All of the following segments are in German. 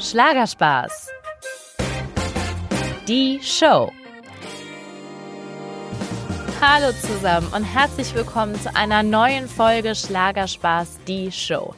Schlagerspaß. Die Show. Hallo zusammen und herzlich willkommen zu einer neuen Folge Schlagerspaß, die Show.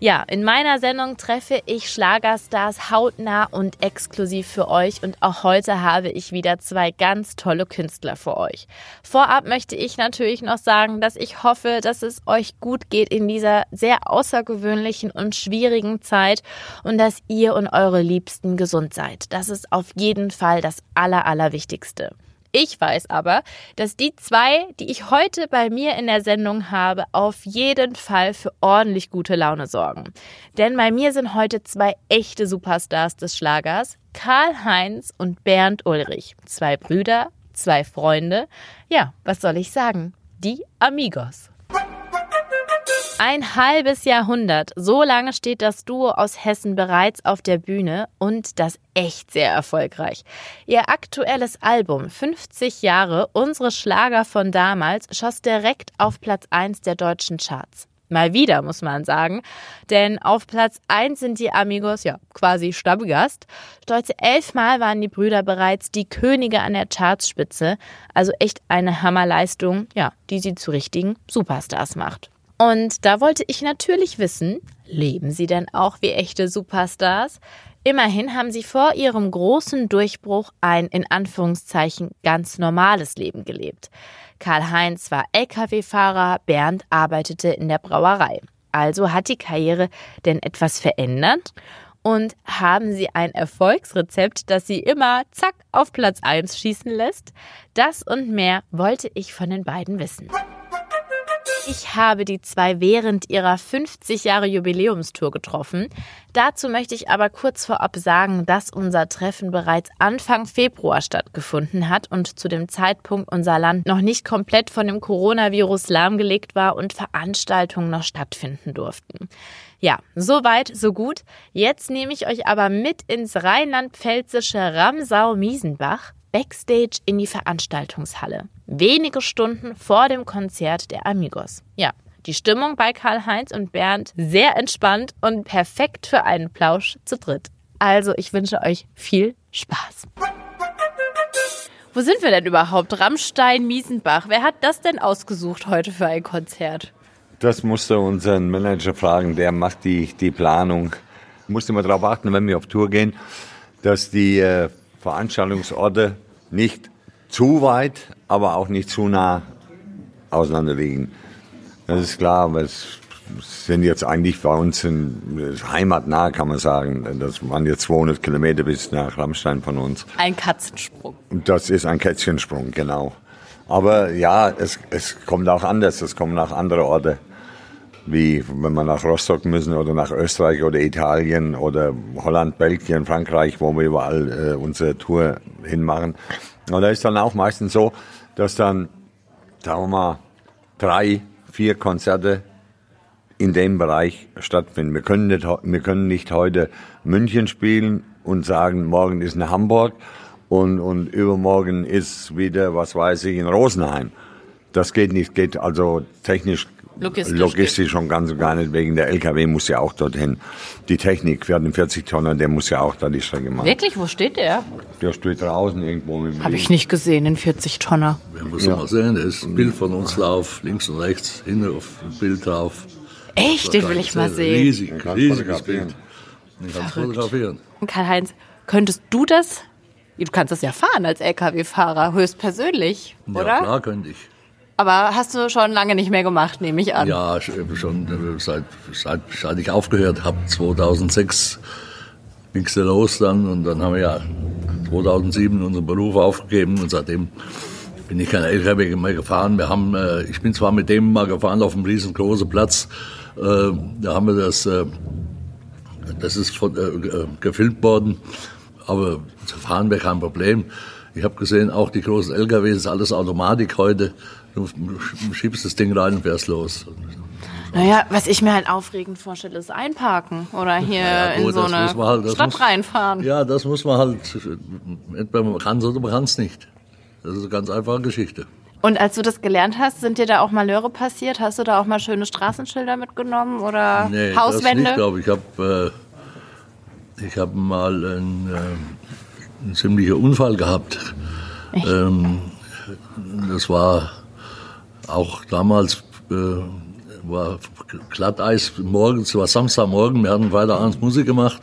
Ja, in meiner Sendung treffe ich Schlagerstars hautnah und exklusiv für euch und auch heute habe ich wieder zwei ganz tolle Künstler für euch. Vorab möchte ich natürlich noch sagen, dass ich hoffe, dass es euch gut geht in dieser sehr außergewöhnlichen und schwierigen Zeit und dass ihr und eure Liebsten gesund seid. Das ist auf jeden Fall das Aller, Allerwichtigste. Ich weiß aber, dass die zwei, die ich heute bei mir in der Sendung habe, auf jeden Fall für ordentlich gute Laune sorgen. Denn bei mir sind heute zwei echte Superstars des Schlagers, Karl-Heinz und Bernd Ulrich. Zwei Brüder, zwei Freunde. Ja, was soll ich sagen? Die Amigos. Ein halbes Jahrhundert, so lange steht das Duo aus Hessen bereits auf der Bühne und das echt sehr erfolgreich. Ihr aktuelles Album 50 Jahre, unsere Schlager von damals, schoss direkt auf Platz 1 der deutschen Charts. Mal wieder, muss man sagen. Denn auf Platz 1 sind die Amigos ja quasi Stammgast. Stolze elfmal waren die Brüder bereits die Könige an der Chartspitze. Also echt eine Hammerleistung, ja, die sie zu richtigen Superstars macht. Und da wollte ich natürlich wissen, leben sie denn auch wie echte Superstars? Immerhin haben sie vor ihrem großen Durchbruch ein in Anführungszeichen ganz normales Leben gelebt. Karl-Heinz war Lkw-Fahrer, Bernd arbeitete in der Brauerei. Also hat die Karriere denn etwas verändert? Und haben Sie ein Erfolgsrezept, das Sie immer zack auf Platz 1 schießen lässt? Das und mehr wollte ich von den beiden wissen. Ich habe die zwei während ihrer 50 Jahre Jubiläumstour getroffen. Dazu möchte ich aber kurz vorab sagen, dass unser Treffen bereits Anfang Februar stattgefunden hat und zu dem Zeitpunkt unser Land noch nicht komplett von dem Coronavirus lahmgelegt war und Veranstaltungen noch stattfinden durften. Ja, so weit, so gut. Jetzt nehme ich euch aber mit ins rheinland-pfälzische Ramsau-Miesenbach backstage in die Veranstaltungshalle. Wenige Stunden vor dem Konzert der Amigos. Ja, die Stimmung bei Karl-Heinz und Bernd sehr entspannt und perfekt für einen Plausch zu dritt. Also, ich wünsche euch viel Spaß. Wo sind wir denn überhaupt? Rammstein, Miesenbach. Wer hat das denn ausgesucht heute für ein Konzert? Das musste unseren Manager fragen, der macht die, die Planung. Musste immer darauf achten, wenn wir auf Tour gehen, dass die äh, Veranstaltungsorte nicht zu weit, aber auch nicht zu nah auseinander liegen. Das ist klar, aber es sind jetzt eigentlich bei uns in heimatnah, kann man sagen. Das waren jetzt 200 Kilometer bis nach Rammstein von uns. Ein Katzensprung. Das ist ein Kätzchensprung, genau. Aber ja, es, es kommt auch anders. Es kommen auch andere Orte, wie wenn wir nach Rostock müssen oder nach Österreich oder Italien oder Holland, Belgien, Frankreich, wo wir überall äh, unsere Tour hinmachen. Und da ist dann auch meistens so, dass dann, sagen wir mal, drei, vier Konzerte in dem Bereich stattfinden. Wir können nicht, wir können nicht heute München spielen und sagen, morgen ist in Hamburg und, und übermorgen ist wieder, was weiß ich, in Rosenheim. Das geht nicht, geht also technisch Logistisch, Logistisch schon ganz und gar nicht, wegen der LKW muss ja auch dorthin. Die Technik für den 40 Tonner, der muss ja auch da die Strecke machen. Wirklich? Wo steht der? Der steht draußen irgendwo. Habe ich nicht gesehen, den 40 Tonner. Wir müssen ja. mal sehen, da ist ein Bild von uns drauf, links und rechts, hinten auf dem Bild drauf. Echt? Den will ich mal sehen. Riesig, riesiges Bild. Den kannst fotografieren. Karl-Heinz, könntest du das? Du kannst das ja fahren als LKW-Fahrer, höchstpersönlich, oder? Ja, klar könnte ich. Aber hast du schon lange nicht mehr gemacht, nehme ich an. Ja, schon äh, seit, seit, seit ich aufgehört habe, 2006 ging es los dann und dann haben wir ja 2007 unseren Beruf aufgegeben und seitdem bin ich kein LKW mehr gefahren. Wir haben, äh, ich bin zwar mit dem mal gefahren auf einem riesengroßen Platz, äh, da haben wir das, äh, das ist von, äh, gefilmt worden, aber fahren wäre kein Problem. Ich habe gesehen, auch die großen LKW ist alles Automatik heute. Du schiebst das Ding rein und fährst los. Naja, was ich mir halt aufregend vorstelle, ist einparken oder hier ja, gut, in so eine halt, Stadt muss, reinfahren. Ja, das muss man halt, entweder man kann es oder man kann es nicht. Das ist eine ganz einfache Geschichte. Und als du das gelernt hast, sind dir da auch Malheure passiert? Hast du da auch mal schöne Straßenschilder mitgenommen oder nee, Hauswände? Das nicht, glaube ich. Habe ich habe mal einen, äh, einen ziemlichen Unfall gehabt. Ähm, das war auch damals äh, war Glatteis morgens, war Samstagmorgen, wir hatten weiter abends Musik gemacht,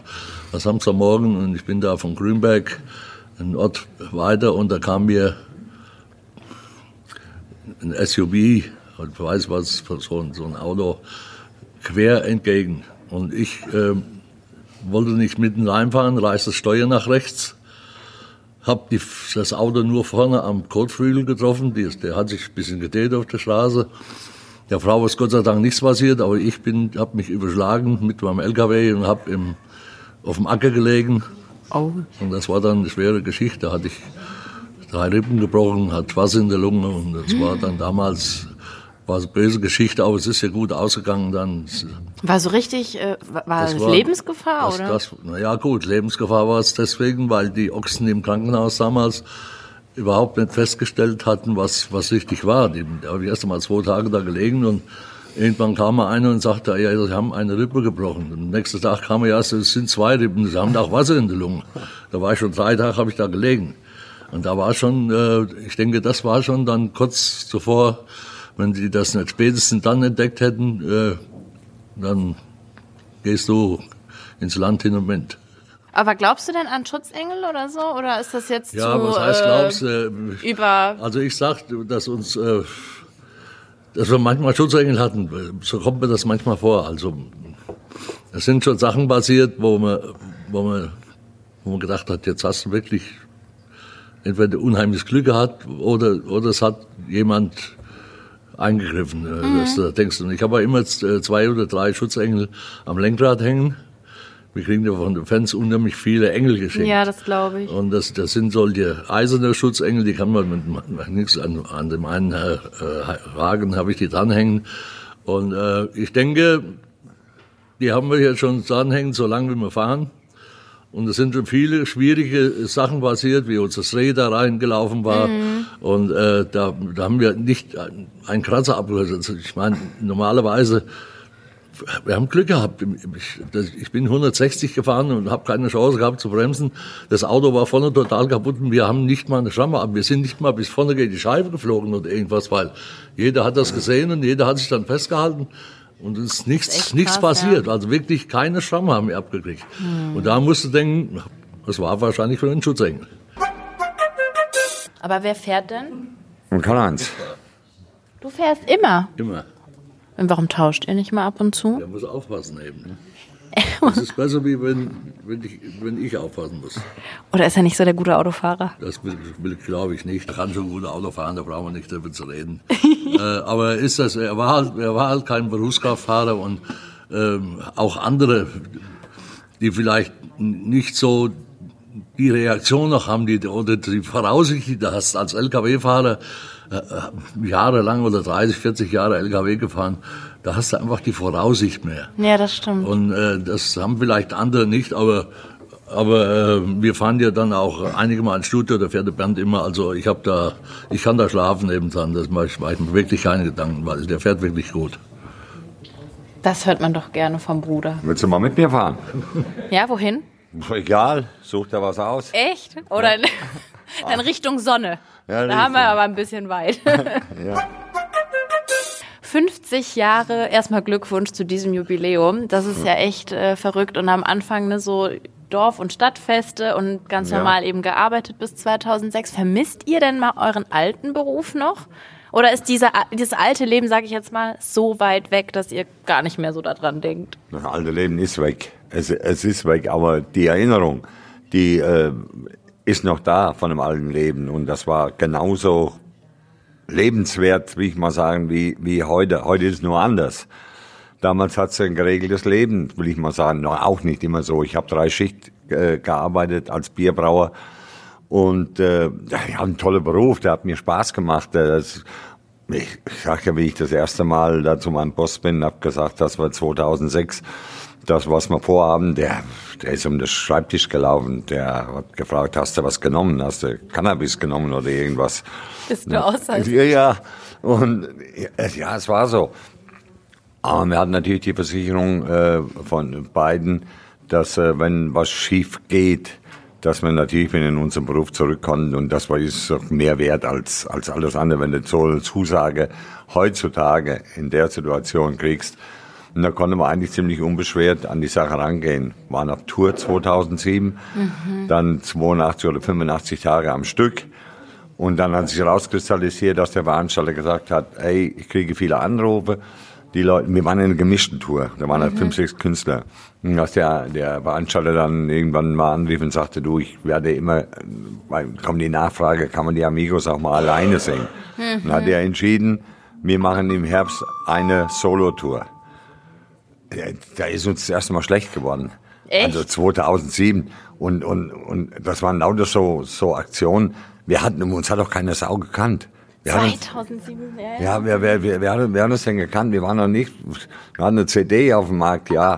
war Samstagmorgen und ich bin da von Grünberg, einen Ort weiter und da kam mir ein SUV, ich weiß was, so ein, so ein Auto, quer entgegen. Und ich äh, wollte nicht mitten reinfahren, reißt das Steuer nach rechts, hab die, das Auto nur vorne am Kotflügel getroffen, die, der hat sich ein bisschen gedreht auf der Straße. Der Frau ist Gott sei Dank nichts passiert, aber ich bin, habe mich überschlagen mit meinem LKW und habe auf dem Acker gelegen. Oh. Und das war dann eine schwere Geschichte. Da hatte ich drei Rippen gebrochen, hat Wasser in der Lunge und das war dann damals war eine böse Geschichte, aber es ist ja gut ausgegangen dann. War so richtig, äh, war das, war, Lebensgefahr, das, oder? Das, na ja, gut, Lebensgefahr war es deswegen, weil die Ochsen im Krankenhaus damals überhaupt nicht festgestellt hatten, was, was richtig war. Die, die habe ich erst einmal zwei Tage da gelegen und irgendwann kam mal einer und sagte, ja, sie haben eine Rippe gebrochen. Und am nächsten Tag kam er, ja, es sind zwei Rippen, sie haben auch Wasser in der Lunge. Da war ich schon drei Tage, habe ich da gelegen. Und da war schon, äh, ich denke, das war schon dann kurz zuvor, wenn die das nicht spätestens dann entdeckt hätten, äh, dann gehst du ins Land hin und Wind. Aber glaubst du denn an Schutzengel oder so? Oder ist das jetzt ja, zu, was heißt glaubst äh, über? Also ich sag, dass uns, äh, dass wir manchmal Schutzengel hatten. So kommt mir das manchmal vor. Also es sind schon Sachen passiert, wo man, wo man, wo man gedacht hat, jetzt hast du wirklich entweder unheimliches Glück gehabt oder oder es hat jemand eingegriffen. Äh, mhm. Das, das denkst du. Und ich habe immer äh, zwei oder drei Schutzengel am Lenkrad hängen. Wir kriegen ja von den Fans unheimlich viele Engel geschenkt. Ja, das glaube ich. Und das, das sind solche eiserne Schutzengel, die kann man mit nichts an, an dem einen äh, Wagen habe ich die dranhängen. Und äh, ich denke, die haben wir jetzt schon dranhängen, solange wir fahren. Und es sind schon viele schwierige Sachen passiert, wie uns das Reh da reingelaufen war. Mhm. Und äh, da, da haben wir nicht einen Kratzer abgehört. Also ich meine, normalerweise, wir haben Glück gehabt. Ich bin 160 gefahren und habe keine Chance gehabt zu bremsen. Das Auto war vorne total kaputt und wir haben nicht mal eine Schramme ab. Wir sind nicht mal bis vorne gegen die Scheibe geflogen oder irgendwas, weil jeder hat das gesehen und jeder hat sich dann festgehalten. Und es ist nichts, ist nichts krass, passiert. Ja. Also wirklich keine Schramme haben wir abgekriegt. Hm. Und da musst du denken, das war wahrscheinlich für den Schutzengel. Aber wer fährt denn? Und Karl-Heinz. Du fährst immer? Immer. Und warum tauscht ihr nicht mal ab und zu? Der muss aufpassen eben. Ne? Das ist besser, wie wenn, wenn, ich, wenn ich aufpassen muss. Oder ist er nicht so der gute Autofahrer? Das will, will glaube ich nicht. Er kann schon gut Auto fahren, da brauchen wir nicht darüber zu reden. äh, aber ist das, er war halt, er war halt kein Berufskraftfahrer und ähm, auch andere, die vielleicht nicht so die Reaktion noch haben, die, oder die Voraussicht, die du hast als LKW-Fahrer, äh, jahrelang oder 30, 40 Jahre LKW gefahren, da hast du einfach die Voraussicht mehr. Ja, das stimmt. Und äh, das haben vielleicht andere nicht, aber aber äh, wir fahren ja dann auch einige Mal ins Studio, da fährt der Bernd immer, also ich habe da, ich kann da schlafen nebendran, das mache ich, mache ich mir wirklich keine Gedanken, weil der fährt wirklich gut. Das hört man doch gerne vom Bruder. Willst du mal mit mir fahren? Ja, wohin? Egal, such da was aus. Echt? Oder ja. in Richtung Sonne? Ja, da haben wir aber ein bisschen weit. ja. 50 Jahre, erstmal Glückwunsch zu diesem Jubiläum. Das ist ja echt äh, verrückt. Und am Anfang ne, so Dorf- und Stadtfeste und ganz ja. normal eben gearbeitet bis 2006. Vermisst ihr denn mal euren alten Beruf noch? Oder ist dieser, dieses alte Leben, sage ich jetzt mal, so weit weg, dass ihr gar nicht mehr so daran denkt? Das alte Leben ist weg. Es, es ist weg, aber die Erinnerung, die äh, ist noch da von dem alten Leben. Und das war genauso lebenswert, wie ich mal sagen, wie, wie heute. Heute ist es nur anders. Damals hat es ein geregeltes Leben, will ich mal sagen. No, auch nicht immer so. Ich habe drei Schicht äh, gearbeitet als Bierbrauer und äh, ja, ein toller Beruf. Der hat mir Spaß gemacht. Das, ich, ich sag ja, wie ich das erste Mal da zu meinem Boss bin, habe gesagt, das war 2006. Das, was wir vorhaben, der, der ist um den Schreibtisch gelaufen. Der hat gefragt, hast du was genommen? Hast du Cannabis genommen oder irgendwas? Bist du aus? Ja, ja. Und ja, es war so. Aber wir hatten natürlich die Versicherung äh, von beiden, dass äh, wenn was schief geht, dass man natürlich wieder in unseren Beruf zurückkommt und das war ist mehr wert als, als alles andere, wenn du so eine Zusage heutzutage in der Situation kriegst. Und da konnte man eigentlich ziemlich unbeschwert an die Sache rangehen. Waren auf Tour 2007, mhm. dann 82 oder 85 Tage am Stück. Und dann hat sich herauskristallisiert, dass der Veranstalter gesagt hat, ey, ich kriege viele Anrufe, die Leute, wir waren in einer gemischten Tour, da waren halt mhm. fünf, sechs Künstler. Und als der, der Veranstalter dann irgendwann mal anrief und sagte, du, ich werde immer, weil kommt die Nachfrage, kann man die Amigos auch mal alleine singen? Mhm. Dann hat er entschieden, wir machen im Herbst eine Solo-Tour. Da ist uns das erste Mal schlecht geworden. Echt? Also 2007. Und, und, und das waren lauter so, so Aktionen. Wir hatten, uns hat auch keine Sau gekannt. Wir 2007, ja. Ja, wir, wir, wir, wir, haben, wir haben das denn gekannt. Wir waren noch nicht, wir hatten eine CD auf dem Markt, ja,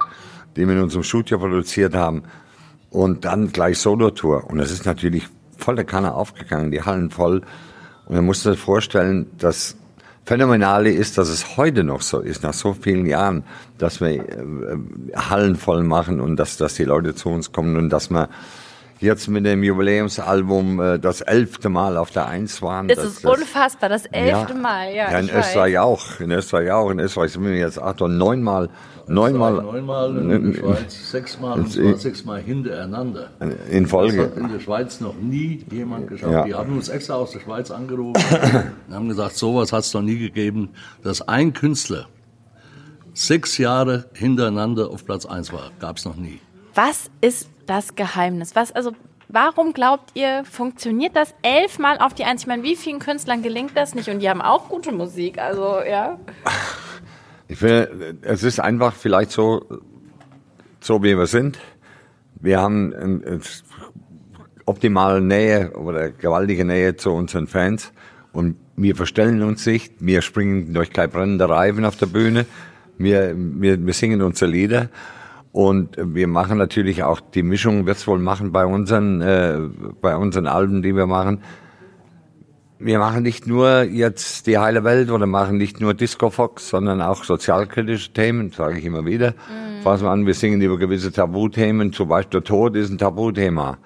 die wir in unserem Studio produziert haben. Und dann gleich Solo-Tour. Und es ist natürlich voll der Kanne aufgegangen, die Hallen voll. Und man muss sich vorstellen, das Phänomenale ist, dass es heute noch so ist, nach so vielen Jahren, dass wir äh, Hallen voll machen und dass, dass die Leute zu uns kommen und dass man jetzt mit dem Jubiläumsalbum äh, das elfte Mal auf der Eins waren. Das, das ist unfassbar, das elfte ja, Mal, ja. Ja, in Österreich weiß. auch. In Österreich auch. In Österreich sind wir jetzt acht oder neunmal. Neunmal. Neunmal in, in der Schweiz, sechsmal und zwar sechsmal hintereinander. In Folge. Das hat in der Schweiz noch nie jemand geschafft. Ja. Die haben uns extra aus der Schweiz angerufen und haben gesagt, sowas hat es noch nie gegeben, dass ein Künstler sechs Jahre hintereinander auf Platz eins war. Gab es noch nie. Was ist das Geheimnis? Was, also, warum glaubt ihr, funktioniert das elfmal auf die Eins? Ich meine, wie vielen Künstlern gelingt das nicht? Und die haben auch gute Musik, also, ja. Ich finde, es ist einfach vielleicht so, so wie wir sind. Wir haben eine optimale Nähe oder gewaltige Nähe zu unseren Fans und wir verstellen uns nicht, wir springen durch kein brennender Reifen auf der Bühne, wir, wir, wir singen unsere Lieder und wir machen natürlich auch die Mischung, wird's wohl machen bei unseren, äh, bei unseren Alben, die wir machen. Wir machen nicht nur jetzt die heile Welt oder machen nicht nur Disco Fox, sondern auch sozialkritische Themen, sage ich immer wieder. Mhm. Fassen wir an, wir singen über gewisse Tabuthemen, zum Beispiel der Tod ist ein Tabuthema.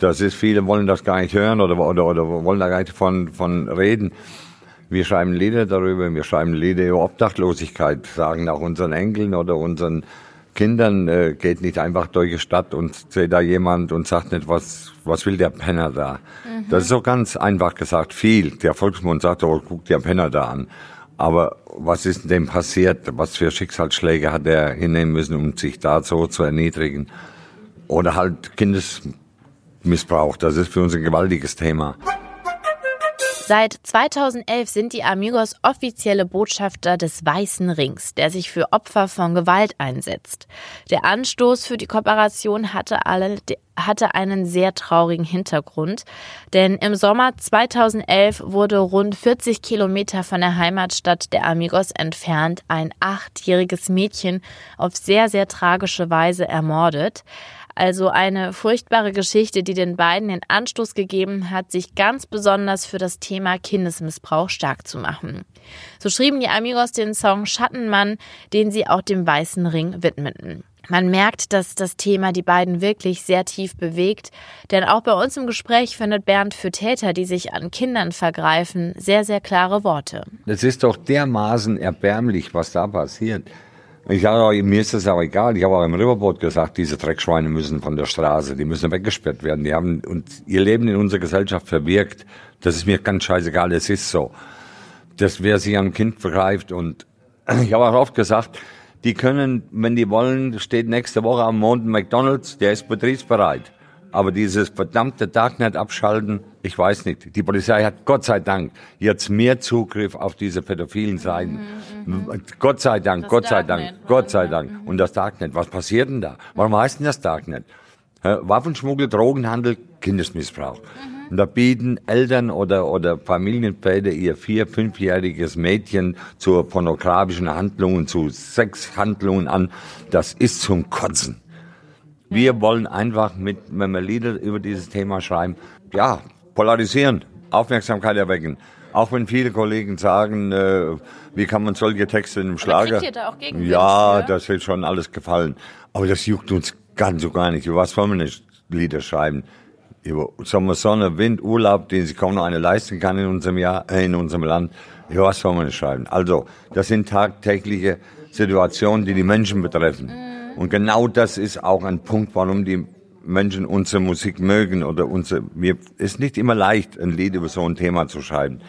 Das ist, viele wollen das gar nicht hören oder, oder, oder wollen da gar nicht von, von reden. Wir schreiben Lieder darüber, wir schreiben Lieder über Obdachlosigkeit, sagen auch unseren Enkeln oder unseren Kindern äh, geht nicht einfach durch die Stadt und seht da jemand und sagt nicht, was, was will der Penner da? Mhm. Das ist so ganz einfach gesagt viel. Der Volksmund sagt, oh, guck der Penner da an. Aber was ist dem passiert? Was für Schicksalsschläge hat er hinnehmen müssen, um sich da so zu erniedrigen? Oder halt Kindesmissbrauch. Das ist für uns ein gewaltiges Thema. Seit 2011 sind die Amigos offizielle Botschafter des Weißen Rings, der sich für Opfer von Gewalt einsetzt. Der Anstoß für die Kooperation hatte, alle, hatte einen sehr traurigen Hintergrund, denn im Sommer 2011 wurde rund 40 Kilometer von der Heimatstadt der Amigos entfernt ein achtjähriges Mädchen auf sehr, sehr tragische Weise ermordet. Also eine furchtbare Geschichte, die den beiden den Anstoß gegeben hat, sich ganz besonders für das Thema Kindesmissbrauch stark zu machen. So schrieben die Amigos den Song Schattenmann, den sie auch dem Weißen Ring widmeten. Man merkt, dass das Thema die beiden wirklich sehr tief bewegt, denn auch bei uns im Gespräch findet Bernd für Täter, die sich an Kindern vergreifen, sehr, sehr klare Worte. Es ist doch dermaßen erbärmlich, was da passiert. Ich sage, mir ist das auch egal. Ich habe auch im Riverboat gesagt, diese Dreckschweine müssen von der Straße, die müssen weggesperrt werden. Die haben und ihr Leben in unserer Gesellschaft verwirkt. Das ist mir ganz scheißegal, es ist so. Das, wer sich ein Kind vergreift und ich habe auch oft gesagt, die können, wenn die wollen, steht nächste Woche am Mond McDonalds, der ist betriebsbereit. Aber dieses verdammte Darknet abschalten, ich weiß nicht. Die Polizei hat Gott sei Dank jetzt mehr Zugriff auf diese pädophilen Seiten. Mhm, mhm. Gott sei Dank, das Gott sei Dank, Gott sei Dank. Mhm. Und das Darknet, was passiert denn da? Warum heißt denn das Darknet? Waffenschmuggel, Drogenhandel, Kindesmissbrauch. Mhm. Und da bieten Eltern oder, oder Familienväter ihr vier-, fünfjähriges Mädchen zu pornografischen Handlungen, zu Sexhandlungen an. Das ist zum Kotzen. Wir wollen einfach mit, wenn wir Lieder über dieses Thema schreiben, ja, polarisieren, Aufmerksamkeit erwecken. Auch wenn viele Kollegen sagen, äh, wie kann man solche Texte in einem Schlager? da auch ja, das wird schon alles gefallen. Aber das juckt uns Ganz so gar nicht. Über was wollen wir nicht Lieder schreiben? Über Sommer, Sonne, Wind, Urlaub, den sich kaum noch einer leisten kann in unserem Jahr, äh, in unserem Land. Über was wollen wir nicht schreiben? Also, das sind tagtägliche Situationen, die die Menschen betreffen. Und genau das ist auch ein Punkt, warum die Menschen unsere Musik mögen oder unsere, mir ist nicht immer leicht, ein Lied über so ein Thema zu schreiben.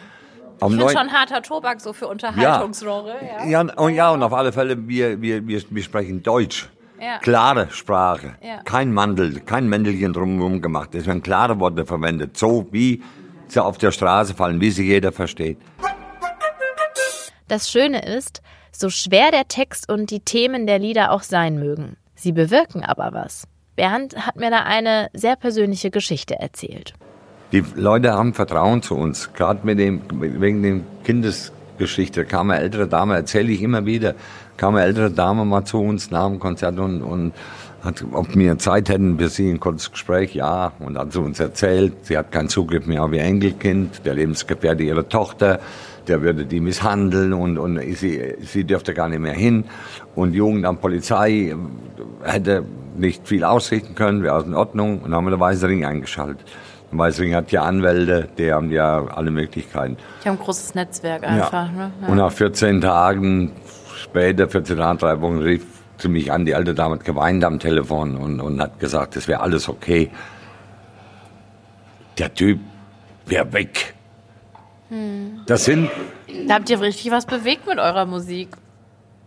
Am Ich finde schon harter Tobak so für Unterhaltungsrohre. Ja. ja, und ja, und auf alle Fälle, wir, wir, wir, wir sprechen Deutsch. Ja. Klare Sprache. Ja. Kein Mandel, kein Mändelchen drumherum gemacht. Es werden klare Worte verwendet. So wie sie auf der Straße fallen, wie sie jeder versteht. Das Schöne ist, so schwer der Text und die Themen der Lieder auch sein mögen, sie bewirken aber was. Bernd hat mir da eine sehr persönliche Geschichte erzählt. Die Leute haben Vertrauen zu uns. Gerade mit dem, wegen dem Kindesgeschichte kam eine ältere Dame, erzähle ich immer wieder, kam eine ältere Dame mal zu uns nach dem Konzert und, und hat, ob wir Zeit hätten für sie ein kurzes Gespräch. Ja, und hat sie uns erzählt, sie hat keinen Zugriff mehr auf ihr Enkelkind, der Lebensgefährte ihrer Tochter, der würde die misshandeln und, und sie, sie dürfte gar nicht mehr hin. Und Jugendamt Polizei hätte nicht viel ausrichten können, wäre aus in Ordnung. Und dann haben wir den Weißering eingeschaltet. Der Weißering hat ja Anwälte, die haben ja alle Möglichkeiten. Ich habe ein großes Netzwerk einfach. Ne? Ja. Und nach 14 Tagen später, 14 Tagen, drei Wochen, rief sie mich an, die alte Dame hat geweint am Telefon und, und hat gesagt, es wäre alles okay. Der Typ wäre weg. Das sind, Da habt ihr richtig was bewegt mit eurer Musik.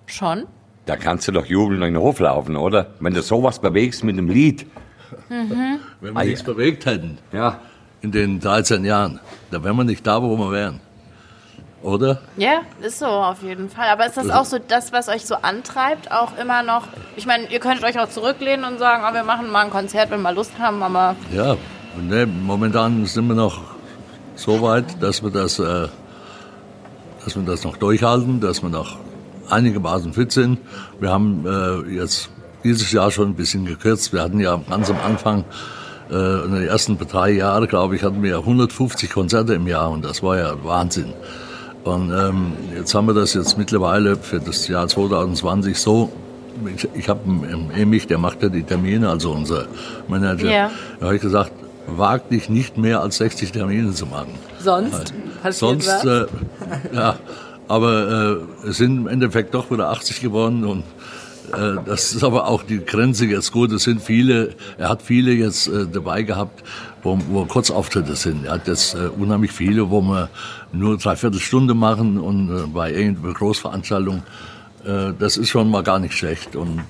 Schon? da kannst du doch jubeln in den Hof laufen, oder? Wenn du sowas bewegst mit einem Lied. Wenn wir Ah, nichts ja. bewegt hätten Ja. in den 13 Jahren, dann wären wir nicht da, wo wir wären. Oder? Ja, ist so auf jeden Fall. Aber ist das auch so das, was euch so antreibt, auch immer noch? Ich meine, ihr könntet euch auch zurücklehnen und sagen, oh, wir machen mal ein Konzert, wenn wir Lust haben, aber Ja, ne, momentan sind wir noch so weit, dass wir das, äh, dass wir das noch durchhalten, dass wir noch einigermaßen fit sind. Wir haben äh, jetzt dieses Jahr schon ein bisschen gekürzt. Wir hatten ja ganz am Anfang, äh, in den ersten drei Jahren, glaube ich, hatten wir 150 Konzerte im Jahr und das war ja Wahnsinn. Und ähm, jetzt haben wir das jetzt mittlerweile für das Jahr 2020 so. Ich, ich habe einen Emich, der macht ja die Termine, also unser Manager. Ja. Da habe ich gesagt, wag dich nicht mehr als 60 Termine zu machen. sonst passiert Sonst, äh, ja, aber äh, es sind im Endeffekt doch wieder 80 geworden und äh, das ist aber auch die Grenze jetzt gut. Es sind viele, er hat viele jetzt äh, dabei gehabt, wo, wo Kurzauftritte sind. Er hat jetzt äh, unheimlich viele, wo wir nur dreiviertel Stunde machen und äh, bei irgendeiner Großveranstaltung. Äh, das ist schon mal gar nicht schlecht. Und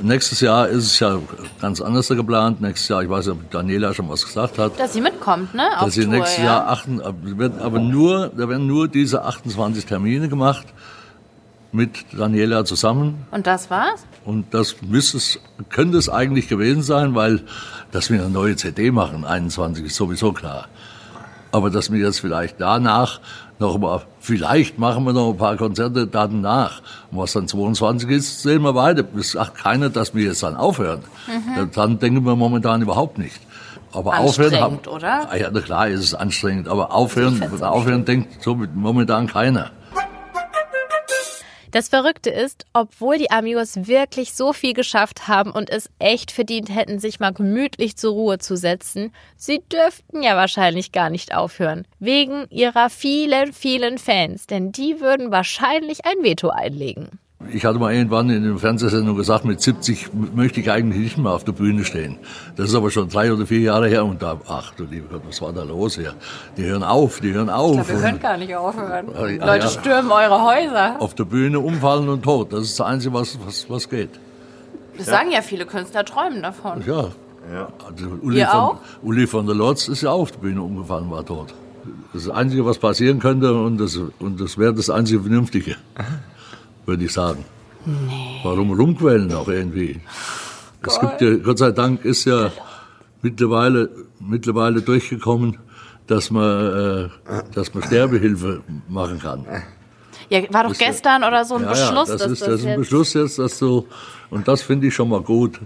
nächstes Jahr ist es ja ganz anders geplant. Nächstes Jahr, ich weiß nicht, ob Daniela schon was gesagt hat Dass sie mitkommt, ne? Auf dass sie Tour, nächstes ja. Jahr achten, aber nur, da werden nur diese 28 Termine gemacht mit Daniela zusammen. Und das war's? Und das müsste es, könnte es eigentlich gewesen sein, weil, dass wir eine neue CD machen, 21 ist sowieso klar. Aber dass wir jetzt vielleicht danach noch mal, vielleicht machen wir noch ein paar Konzerte danach. Und was dann 22 ist, sehen wir weiter. Es sagt keiner, dass wir jetzt dann aufhören. Dann denken wir momentan überhaupt nicht. Aber aufhören haben, oder? Ah Ja, klar ist es anstrengend. Aber aufhören, aufhören denkt so momentan keiner. Das Verrückte ist, obwohl die Amigos wirklich so viel geschafft haben und es echt verdient hätten, sich mal gemütlich zur Ruhe zu setzen, sie dürften ja wahrscheinlich gar nicht aufhören. Wegen ihrer vielen, vielen Fans, denn die würden wahrscheinlich ein Veto einlegen. Ich hatte mal irgendwann in der Fernsehsendung gesagt, mit 70 möchte ich eigentlich nicht mehr auf der Bühne stehen. Das ist aber schon drei oder vier Jahre her und da, ach du lieber Gott, was war da los hier? Die hören auf, die hören auf. Und gar nicht aufhören. Ah, ja, Leute ja. stürmen eure Häuser. auf der Bühne umfallen und tot. Das ist das Einzige, was, was, was geht. Das sagen ja viele Künstler, träumen davon. Ja. Also Uli, Ihr von, auch? Uli von der Lotz ist ja auch auf der Bühne umgefallen, war tot. Das ist das Einzige, was passieren könnte und das, und das wäre das einzige Vernünftige, würde ich sagen. Nee. Warum rumquellen auch irgendwie? Es gibt ja, Gott sei Dank ist ja mittlerweile, mittlerweile durchgekommen, dass man, äh, dass man Sterbehilfe machen kann. Ja, war doch gestern oder so ein Ja, Beschluss, ja, das ist, das, das ist ein Beschluss jetzt, dass du, und das finde ich schon mal gut,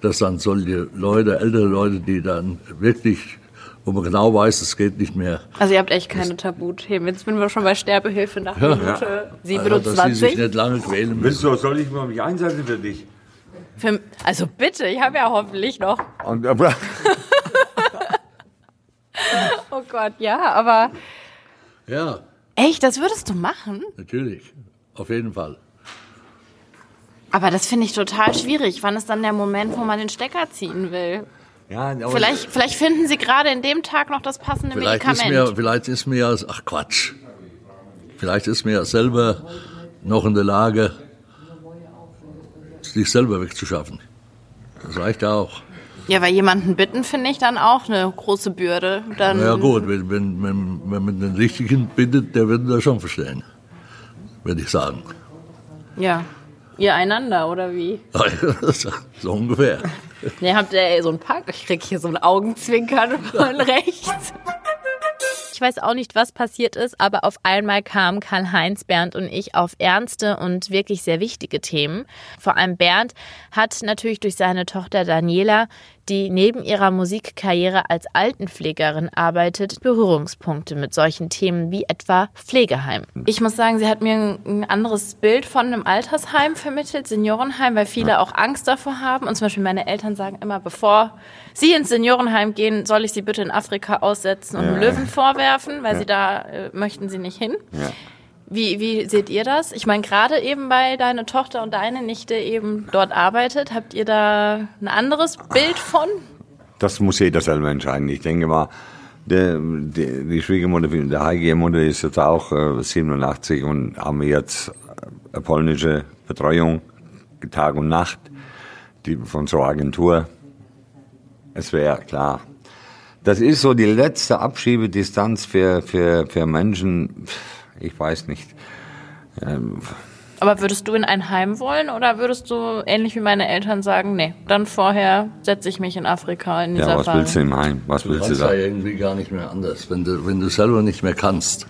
dass dann solche Leute, ältere Leute, die dann wirklich, wo man genau weiß, es geht nicht mehr, Also ihr habt echt keine Tabuthemen. Jetzt sind wir schon bei Sterbehilfe nach Minute also, dass sie sich 27. nicht lange quälen müssen. Willst du, soll ich mal mich einsetzen für dich? Für, also bitte, ich habe ja hoffentlich noch. Und, aber, Oh Gott, ja, aber Ja, echt, das würdest du machen? natürlich. Auf jeden Fall. Aber das finde ich total schwierig. Wann ist dann der Moment, wo man den Stecker ziehen will? Ja, Vielleicht, vielleicht finden Sie gerade in dem Tag noch das passende Vielleicht ist, Medikament. mir, vielleicht ist mir ja, ach Quatsch. Vielleicht ist mir ja selber noch in der Lage, sich selber wegzuschaffen. Das reicht ja auch. ja, weil jemanden bitten finde ich dann auch eine große Bürde. Dann, Na ja gut, wenn, wenn, wenn, wenn man den Richtigen bittet, der wird das schon verstehen. Würde ich sagen. Ja. Ihr einander, oder wie? so ungefähr. Ne, habt ihr so einen Pack? Ich krieg hier so ein Augenzwinkern von rechts. Ich weiß auch nicht, was passiert ist, aber auf einmal kamen Karl-Heinz, Bernd und ich auf ernste und wirklich sehr wichtige Themen. Vor allem Bernd hat natürlich durch seine Tochter Daniela, die neben ihrer Musikkarriere als Altenpflegerin arbeitet, Berührungspunkte mit solchen Themen wie etwa Pflegeheim. Ich muss sagen, sie hat mir ein- anderes Bild von einem Altersheim vermittelt, Seniorenheim, weil viele auch Angst davor haben. Und zum Beispiel meine Eltern sagen immer, bevor sie ins Seniorenheim gehen, soll ich sie bitte in Afrika aussetzen und einem Löwen vorwerfen, weil sie da äh, möchten sie nicht hin. ja. Wie, wie seht ihr das? Ich meine, gerade eben, weil deine Tochter und deine Nichte eben dort arbeitet, habt ihr da ein anderes Bild von? Das muss jeder selber entscheiden. Ich denke mal, der, die, die Schwiegermutter, der heilige Mutter ist jetzt auch äh, 87 und haben jetzt eine polnische Betreuung, Tag und Nacht, die von so einer Agentur. Es wäre klar. Das ist so die letzte Abschiebedistanz für, für, für Menschen, ich weiß nicht. Aber würdest du in ein Heim wollen oder würdest du ähnlich wie meine Eltern sagen, nee, dann vorher setze ich mich in Afrika in die Ja, was Safari? willst du im Heim? Was Du willst du kannst ja da? irgendwie gar nicht mehr anders. Wenn du, wenn du selber nicht mehr kannst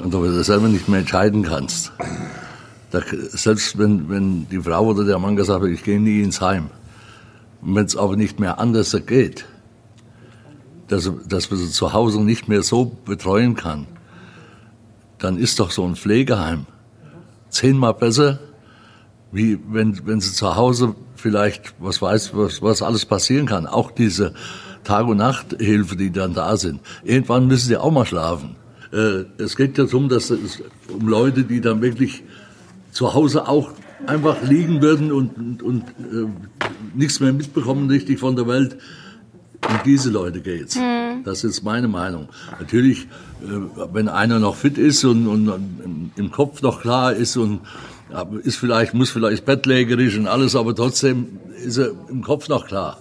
und du selber nicht mehr entscheiden kannst, da, selbst wenn, wenn die Frau oder der Mann gesagt hat, ich gehe nie ins Heim, wenn es aber nicht mehr anders geht, dass, dass man sie zu Hause nicht mehr so betreuen kann, dann ist doch so ein Pflegeheim zehnmal besser, wie wenn, wenn sie zu Hause vielleicht, was weiß, was, was alles passieren kann. Auch diese Tag- und Nachthilfe, die dann da sind. Irgendwann müssen sie auch mal schlafen. Äh, es geht ja darum, dass es um Leute, die dann wirklich zu Hause auch einfach liegen würden und, und, und äh, nichts mehr mitbekommen richtig von der Welt. Um diese Leute geht's. Das ist meine Meinung. Natürlich, äh, wenn einer noch fit ist und, und im- Kopf noch klar ist und aber ist vielleicht, muss vielleicht bettlägerisch und alles, aber trotzdem ist er im Kopf noch klar.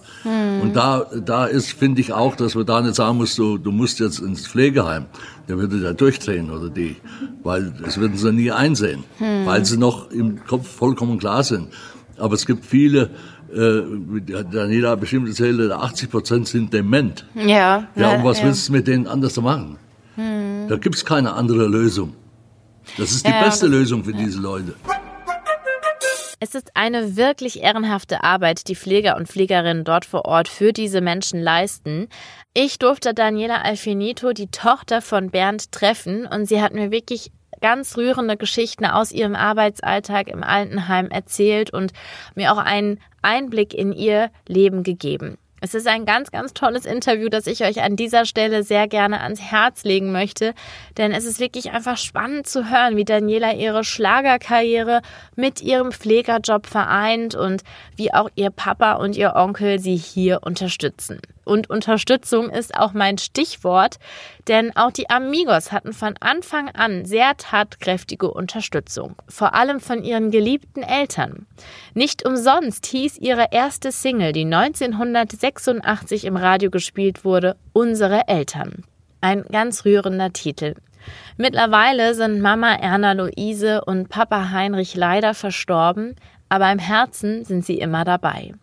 Und da, da ist, finde ich auch, dass man da nicht sagen muss, du, du musst jetzt ins Pflegeheim. Der würde da durchdrehen oder die, weil das würden sie nie einsehen, weil sie noch im Kopf vollkommen klar sind. Aber es gibt viele, äh, Daniela hat bestimmt erzählt, 80 Prozent sind dement. Ja. Ja, und was ja. willst du mit denen anders machen? Da gibt's keine andere Lösung. Das ist die Ja, beste Lösung für diese Leute. Es ist eine wirklich ehrenhafte Arbeit, die Pfleger und Pflegerinnen dort vor Ort für diese Menschen leisten. Ich durfte Daniela Alfinito, die Tochter von Bernd, treffen und sie hat mir wirklich ganz rührende Geschichten aus ihrem Arbeitsalltag im Altenheim erzählt und mir auch einen Einblick in ihr Leben gegeben. Es ist ein ganz, ganz tolles Interview, das ich euch an dieser Stelle sehr gerne ans Herz legen möchte, denn es ist wirklich einfach spannend zu hören, wie Daniela ihre Schlagerkarriere mit ihrem Pflegerjob vereint und wie auch ihr Papa und ihr Onkel sie hier unterstützen. Und Unterstützung ist auch mein Stichwort, denn auch die Amigos hatten von Anfang an sehr tatkräftige Unterstützung, vor allem von ihren geliebten Eltern. Nicht umsonst hieß ihre erste Single, die 1986 im Radio gespielt wurde, Unsere Eltern. Ein ganz rührender Titel. Mittlerweile sind Mama Erna Luise und Papa Heinrich leider verstorben, aber im Herzen sind sie immer dabei.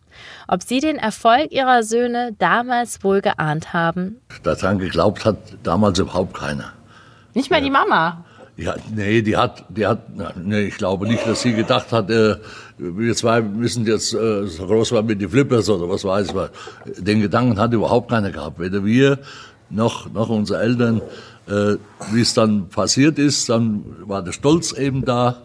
Ob sie den Erfolg ihrer Söhne damals wohl geahnt haben? Daran geglaubt hat damals überhaupt keiner. Nicht mal die Mama. Ja, nee, die hat, die hat, nee, ich glaube nicht, dass sie gedacht hat, äh, wir zwei müssen jetzt äh, so groß werden mit die Flippers oder was weiß ich. Den Gedanken hat überhaupt keiner gehabt. Weder wir noch, noch unsere Eltern. Äh, wie es dann passiert ist, dann war der Stolz eben da.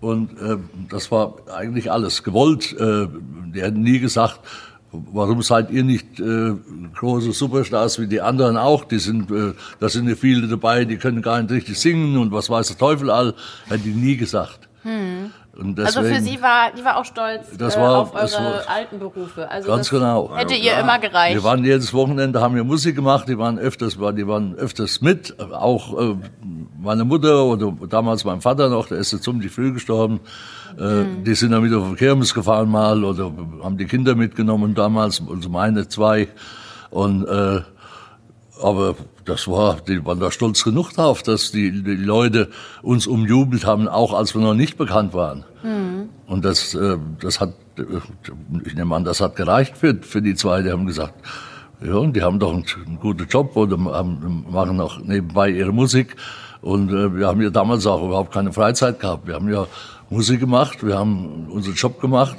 Und äh, das war eigentlich alles gewollt. Äh, die hätten nie gesagt, warum seid ihr nicht äh, große Superstars wie die anderen auch? Die sind, äh, da sind ja viele dabei, die können gar nicht richtig singen und was weiß der Teufel all. Hätten die nie gesagt. Hm. Deswegen, also für Sie war, die war auch stolz das äh, war, auf eure war, alten Berufe. Also ganz genau. Hätte ihr ja. immer gereicht. Wir waren jedes Wochenende, haben wir Musik gemacht. Die waren öfters, die waren öfters mit. Auch äh, meine Mutter oder damals mein Vater noch, der ist jetzt ziemlich früh gestorben. Äh, mhm. Die sind dann wieder auf Kirmes gefahren mal oder haben die Kinder mitgenommen damals, also meine zwei. Und äh, aber das war, die waren da stolz genug drauf, dass die, die Leute uns umjubelt haben, auch als wir noch nicht bekannt waren. Mhm. Und das, äh, das hat, ich nehme an, das hat gereicht für, für die zwei. Die haben gesagt, ja, und die haben doch einen, einen guten Job oder haben, machen auch nebenbei ihre Musik. Und äh, wir haben ja damals auch überhaupt keine Freizeit gehabt. Wir haben ja Musik gemacht, wir haben unseren Job gemacht,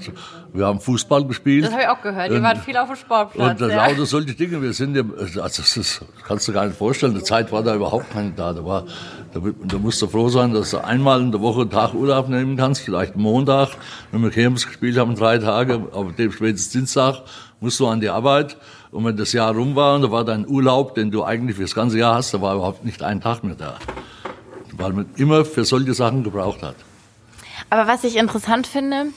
wir haben Fußball gespielt. Das habe ich auch gehört. Ihr wart viel auf dem Sportplatz. Und ja. lauter solche Dinge. Wir sind ja, also das ist, kannst du gar nicht vorstellen. Die Zeit war da überhaupt keine da. Da war, da, da musst du froh sein, dass du einmal in der Woche einen Tag Urlaub nehmen kannst, vielleicht Montag. Wenn wir Kirmes gespielt haben, drei Tage, aber dem spätestens Dienstag musst du an die Arbeit. Und wenn das Jahr rum war und da war dein Urlaub, den du eigentlich für das ganze Jahr hast, da war überhaupt nicht ein Tag mehr da. Weil man immer für solche Sachen gebraucht hat. Aber was ich interessant finde,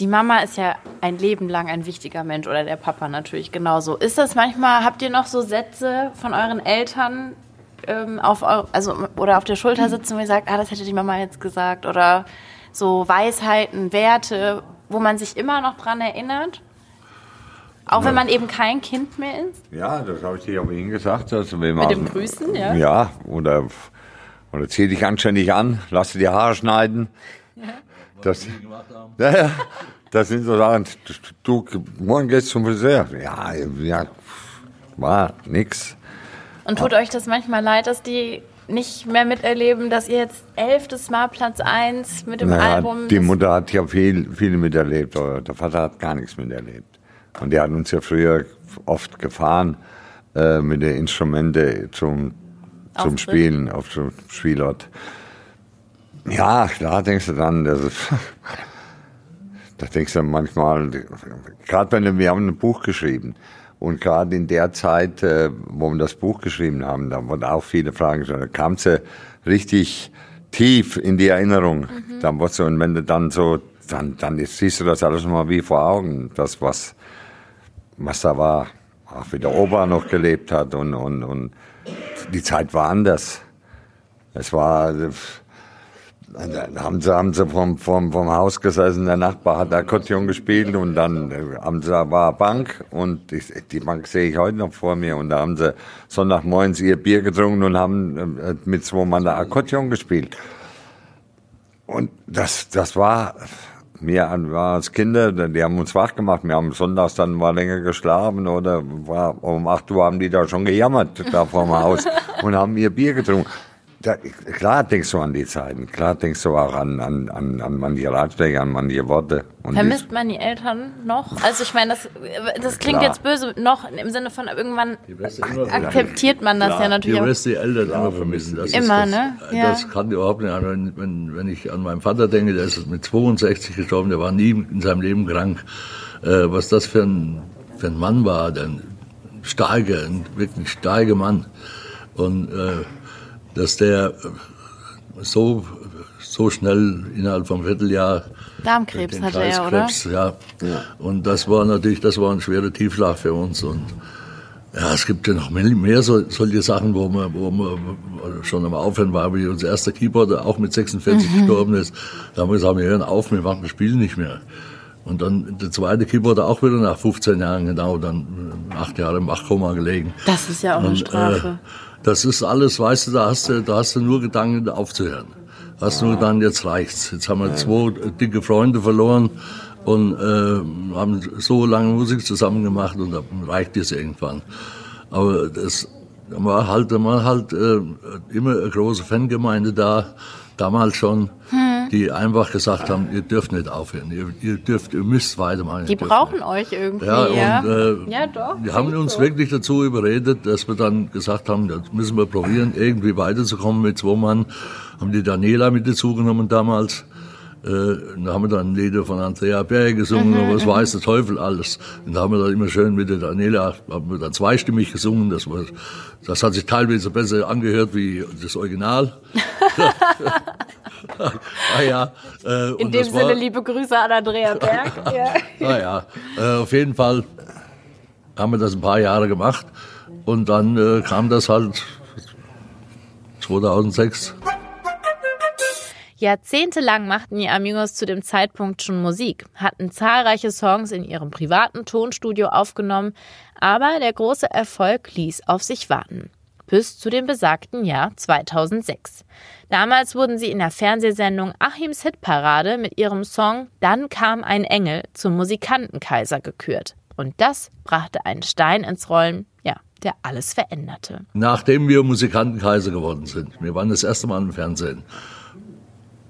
die Mama ist ja ein Leben lang ein wichtiger Mensch oder der Papa natürlich genauso. Ist das manchmal, habt ihr noch so Sätze von euren Eltern ähm, auf, also, oder auf der Schulter sitzen, wo ihr sagt, ah, das hätte die Mama jetzt gesagt oder so Weisheiten, Werte, wo man sich immer noch dran erinnert? Auch wenn man eben kein Kind mehr ist? Ja, das habe ich dir auch Ihnen gesagt. Also wenn man, Mit dem Grüßen, ja? Ja, oder, oder zieh dich anständig an, lass dir die Haare schneiden. Das, ja, ja, das sind so Sachen, du, morgen gehst zum Friseur. Ja, ja, war nix. Und tut euch das manchmal leid, dass die nicht mehr miterleben, dass ihr jetzt elftes Mal Platz 1 mit dem naja, Album... Die Mutter hat ja viel, viel miterlebt, aber der Vater hat gar nichts miterlebt. Und der hat uns ja früher oft gefahren äh, mit den Instrumenten zum, zum Spielen, auf dem Spielort. Ja, klar denkst du dann, das ist, da denkst du manchmal, gerade wenn wir haben ein Buch geschrieben und gerade in der Zeit, äh, wo wir das Buch geschrieben haben, da wurden auch viele Fragen gestellt, da kam sie richtig tief in die Erinnerung. Mhm. Dann so, und wenn du dann so, dann, dann siehst du das alles mal wie vor Augen, das was, was da war, auch wie der Opa noch gelebt hat und, und, und die Zeit war anders. Es war, dann haben sie, haben sie vom, vom, vom Haus gesessen, der Nachbar hat Akkordeon gespielt und dann äh, haben sie, da war Bank und ich, die Bank sehe ich heute noch vor mir und da haben sie Sonntagmorgens ihr Bier getrunken und haben äh, mit zwei Mann Akkordeon gespielt. Und das, das war, wir war als Kinder, die haben uns wach gemacht, wir haben sonntags dann mal länger geschlafen oder war, um acht Uhr haben die da schon gejammert, da vor dem Haus und haben ihr Bier getrunken. Da, klar denkst du an die Zeiten, klar denkst du auch an, an, an, an manche Ratschläge, an manche Worte. Und Vermisst man die Eltern noch? Also ich meine, das, das klingt klar. jetzt böse, noch im Sinne von irgendwann akzeptiert man das klar. ja natürlich auch. Du wirst die Eltern immer vermissen. Das immer, das, ne? Ja. Das kann überhaupt nicht. Wenn, wenn, wenn ich an meinen Vater denke, der ist mit 62 gestorben, der war nie in seinem Leben krank. Äh, was das für ein, für ein Mann war, ein starker, ein wirklich starker Mann. Und äh, dass der so, so schnell innerhalb einem Vierteljahr Darmkrebs hatte er, oder? Ja. ja. Und das war natürlich, das war ein schwerer Tiefschlag für uns. Und ja, es gibt ja noch mehr so, solche Sachen, wo man, wo man schon am Aufhören war, wie unser erster Keyboarder auch mit 46 mhm. gestorben ist. Da haben wir gesagt, wir hören auf, wir machen, wir spielen nicht mehr. Und dann der zweite Keyboarder auch wieder nach 15 Jahren, genau, dann acht Jahre im Wachkoma gelegen. Das ist ja auch eine Strafe. Äh, das ist alles, weißt du, da hast du, da hast du nur Gedanken aufzuhören. Hast nur dann, jetzt reicht's. Jetzt haben wir zwei dicke Freunde verloren und äh, haben so lange Musik zusammen gemacht und dann reicht es irgendwann. Aber das da war halt, da war halt äh, immer eine große Fangemeinde da, damals schon. Hm die einfach gesagt haben, ihr dürft nicht aufhören, ihr, ihr dürft, ihr müsst weitermachen. Die brauchen nicht. euch irgendwie, ja. Und, äh, ja, doch. Die haben uns so. wirklich dazu überredet, dass wir dann gesagt haben, das müssen wir probieren, irgendwie weiterzukommen mit zwei Mann. Haben die Daniela mit dazu genommen damals. Äh, da haben wir dann Lieder von Andrea Berg gesungen, mhm, was weiß der Teufel alles. Und da haben wir dann immer schön mit der Daniela, haben wir dann zweistimmig gesungen. Das, war, das hat sich teilweise besser angehört wie das Original. ah ja. Äh, In dem Sinne war, liebe Grüße an Andrea Berg. ja. Ah ja, äh, auf jeden Fall haben wir das ein paar Jahre gemacht und dann äh, kam das halt 2006. Jahrzehntelang machten die Amigos zu dem Zeitpunkt schon Musik, hatten zahlreiche Songs in ihrem privaten Tonstudio aufgenommen, aber der große Erfolg ließ auf sich warten. Bis zu dem besagten Jahr 2006. Damals wurden sie in der Fernsehsendung Achims Hitparade mit ihrem Song Dann kam ein Engel zum Musikantenkaiser gekürt. Und das brachte einen Stein ins Rollen, ja, der alles veränderte. Nachdem wir Musikantenkaiser geworden sind, wir waren das erste Mal im Fernsehen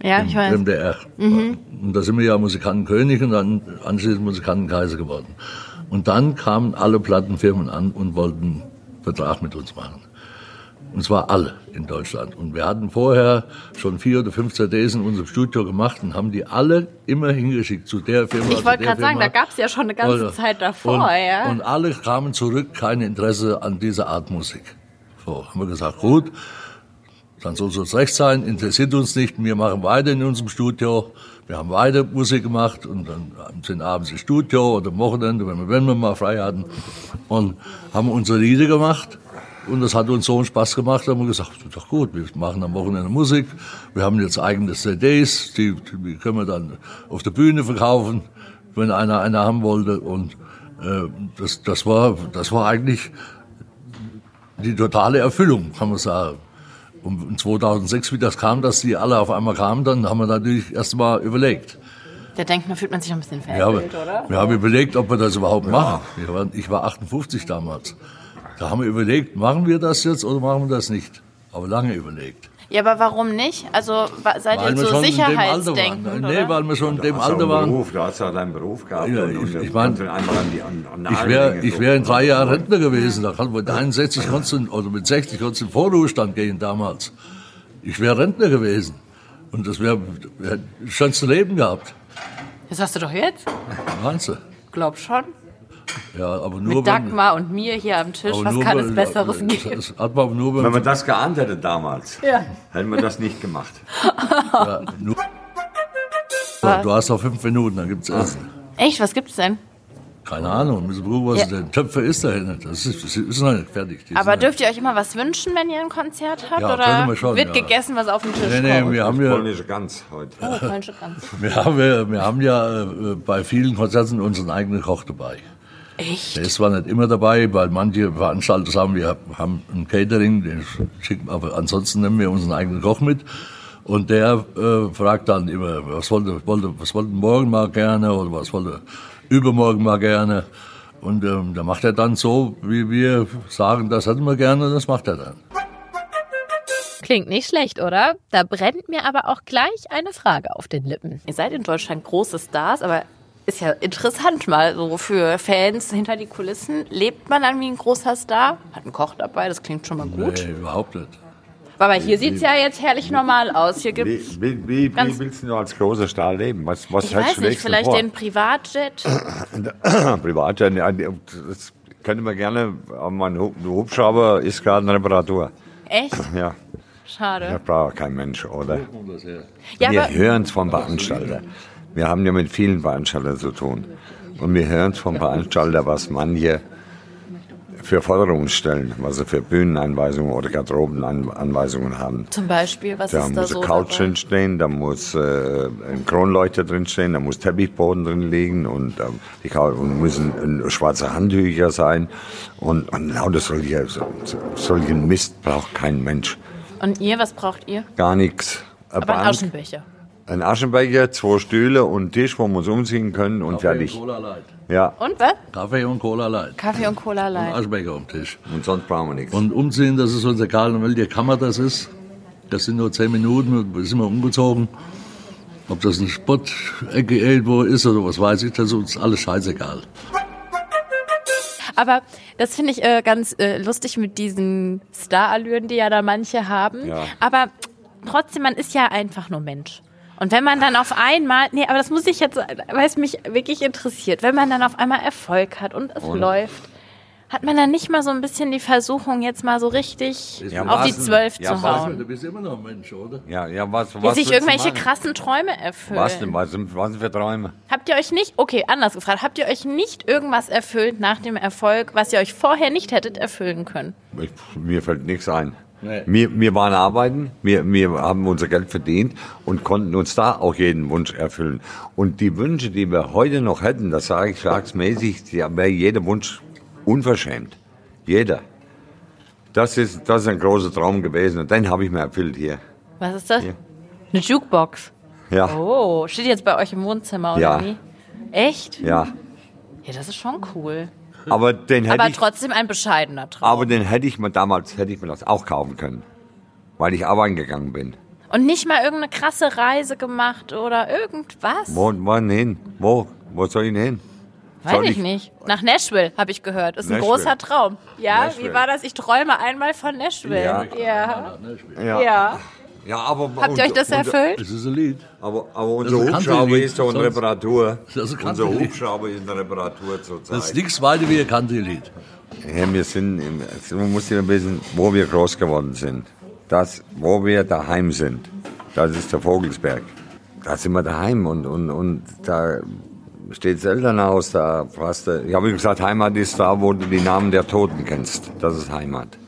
ja, ich weiß. MDR. Mhm. Und da sind wir ja Musikantenkönig und dann anschließend Musikantenkaiser geworden. Und dann kamen alle Plattenfirmen an und wollten einen Vertrag mit uns machen. Und zwar alle in Deutschland. Und wir hatten vorher schon vier oder fünf CDs in unserem Studio gemacht und haben die alle immer hingeschickt zu der Firma. Ich wollte gerade sagen, da gab es ja schon eine ganze und, Zeit davor. Und, ja. und alle kamen zurück, kein Interesse an dieser Art Musik. So, haben wir gesagt, gut, dann soll es uns recht sein, interessiert uns nicht. Wir machen weiter in unserem Studio. Wir haben weiter Musik gemacht und dann sind abends im Studio oder am Wochenende, wenn wir, wenn wir mal frei hatten. Und haben unsere Lieder gemacht. Und das hat uns so einen Spaß gemacht, da haben wir gesagt, doch gut, wir machen am Wochenende Musik. Wir haben jetzt eigene CDs, die, die können wir dann auf der Bühne verkaufen, wenn einer eine haben wollte. Und äh, das, das, war, das war eigentlich die totale Erfüllung, kann man sagen. Und 2006, wie das kam, dass die alle auf einmal kamen, dann haben wir natürlich erst mal überlegt. Da denkt man, fühlt man sich ein bisschen veräppelt, ja, oder? Wir haben überlegt, ob wir das überhaupt ja. machen. Ich war 58 damals. Da haben wir überlegt, machen wir das jetzt oder machen wir das nicht? Aber lange überlegt. Ja, aber warum nicht? Also seid weil ihr so sicherheitsdenkend? Nee, weil wir schon in dem Alter waren. Beruf, du hast ja deinen Beruf gehabt. Ja, und, ich, ich meine, ich wäre wär in drei Jahren Rentner gewesen. Da kann, mit 61 konntest du, oder mit 60 konntest du in Vorruhestand gehen damals. Ich wäre Rentner gewesen. Und das wäre wär das schönste Leben gehabt. Das hast du doch jetzt? Wahnsinn. Glaub schon. Ja, aber nur Mit Dagmar und mir hier am Tisch, was kann es Besseres geben? Das hat man nur, wenn, wenn man das geahnt hätte damals, ja. hätten wir das nicht gemacht. ja, nur, du hast noch fünf Minuten, dann gibt es Essen. Echt, was gibt es denn? Keine Ahnung, müssen gucken, was ja. denn. Töpfe ist da. Das ist, das ist noch nicht fertig. Die Aber dürft ihr euch immer was wünschen, wenn ihr ein Konzert habt? Ja, oder wir schon, wird ja. gegessen, was auf dem Tisch nee, nee, kommt? Wir haben ja, polnische Gans heute. Oh, polnische Gans. wir, haben, wir, wir haben ja äh, bei vielen Konzerten unseren eigenen Koch dabei. Echt? Der ist zwar nicht immer dabei, weil manche Veranstalter sagen, wir haben ein Catering, den schicken, aber ansonsten nehmen wir unseren eigenen Koch mit. Und der äh, fragt dann immer, was wollte, wollte, was wollte morgen mal gerne oder was wollte übermorgen mal gerne. Und ähm, da macht er dann so, wie wir sagen, das hätten wir gerne, das macht er dann. Klingt nicht schlecht, oder? Da brennt mir aber auch gleich eine Frage auf den Lippen. Ihr seid in Deutschland große Stars, aber ist ja interessant mal so für Fans hinter die Kulissen. Lebt man dann wie ein großer Star? Hat einen Koch dabei, das klingt schon mal gut. Nee, überhaupt nicht. Aber hier sieht es ja jetzt herrlich normal aus. Hier gibt's wie, wie, wie, wie willst du als großer Star leben? Was, was ich weiß nicht, vielleicht vor? den Privatjet? Privatjet, das könnte man gerne, mein Hubschrauber ist gerade in Reparatur. Echt? Ja. Schade. Das braucht kein Mensch, oder? Ja, wir hören es vom Veranstalter. Wir haben ja mit vielen Veranstaltern zu tun. Und wir hören vom Veranstalter, was manche für Forderungen stellen, was sie für Bühnenanweisungen oder Garderobenanweisungen haben. Zum Beispiel, was da ist da so? Da muss eine Couch dabei? drinstehen, da muss äh, ein Kronleuchter drinstehen, da muss Teppichboden drin liegen und, äh, die und müssen äh, schwarze Handtücher sein. Und, und lauter solche, solchen Mist braucht kein Mensch. Und ihr, was braucht ihr? Gar nichts. Aber ein Aschenbecher. Ein Aschenbecher, zwei Stühle und einen Tisch, wo wir uns umziehen können und Kaffee fertig. Und Cola Light. Ja. Und was? Kaffee und Cola Light. Kaffee und Cola Light. Und Aschenbecher am Tisch. Und sonst brauchen wir nichts. Und umziehen, das ist uns egal, in welcher Kammer das ist. Das sind nur zehn Minuten, wir sind wir umgezogen. Ob das eine Spottecke irgendwo ist oder was weiß ich, das ist uns alles scheißegal. Aber das finde ich äh, ganz äh, lustig mit diesen Star-Allüren, die ja da manche haben. Ja. Aber trotzdem, man ist ja einfach nur Mensch. Und wenn man dann auf einmal, nee, aber das muss ich jetzt, weil es mich wirklich interessiert, wenn man dann auf einmal Erfolg hat und es läuft, hat man dann nicht mal so ein bisschen die Versuchung, jetzt mal so richtig Ja, auf die? Zwölf Ja, zu was hauen? Du bist immer noch ein Mensch, oder? Ja, ja, was, was sich irgendwelche krassen Träume erfüllen. Was denn? Was sind, was sind für Träume? Habt ihr euch nicht, okay, anders gefragt, habt ihr euch nicht irgendwas erfüllt nach dem Erfolg, was ihr euch vorher nicht hättet erfüllen können? Ich, mir fällt nichts ein. Nee. Wir, wir waren arbeiten, wir, wir haben unser Geld verdient und konnten uns da auch jeden Wunsch erfüllen. Und die Wünsche, die wir heute noch hätten, das sage ich schlagsmäßig, ja, wäre jeder Wunsch unverschämt. Jeder. Das ist, das ist ein großer Traum gewesen und den habe ich mir erfüllt hier. Was ist das? Ja. Eine Jukebox. Ja, Oh, steht jetzt bei euch im Wohnzimmer oder Ja. wie? Echt? ja. Ja, das ist schon cool. Aber den hätte Aber ich, trotzdem ein bescheidener Traum. aber den hätte ich mir damals, hätte ich mir das auch kaufen können. Weil ich arbeiten gegangen bin. Und nicht mal irgendeine krasse Reise gemacht oder irgendwas? Wo, wo denn hin? Wo? Wo soll ich denn hin? Weiß soll ich ich- nicht. Nach Nashville, habe ich gehört. Ist ein Nashville. großer Traum. Ja, Nashville. wie war das? Ich träume einmal von Nashville. Ja. Ja. Ja. ja. Ja, aber Habt ihr euch das erfüllt? Das ist ein Lied. Aber, aber unser Das ist Hubschrauber ist doch in Reparatur. Das ist ein Unser. Hubschrauber ist in Reparatur Das ist zurzeit. nichts weiter wie ein Country-Lied. Ja, wir sind, im, also man muss ja wissen, wo wir groß geworden sind. Das, wo wir daheim sind, das ist der Vogelsberg. Da sind wir daheim und, und, und da steht das Elternhaus, da fast, ich habe gesagt, Heimat ist da, wo du die Namen der Toten kennst. Das ist Heimat.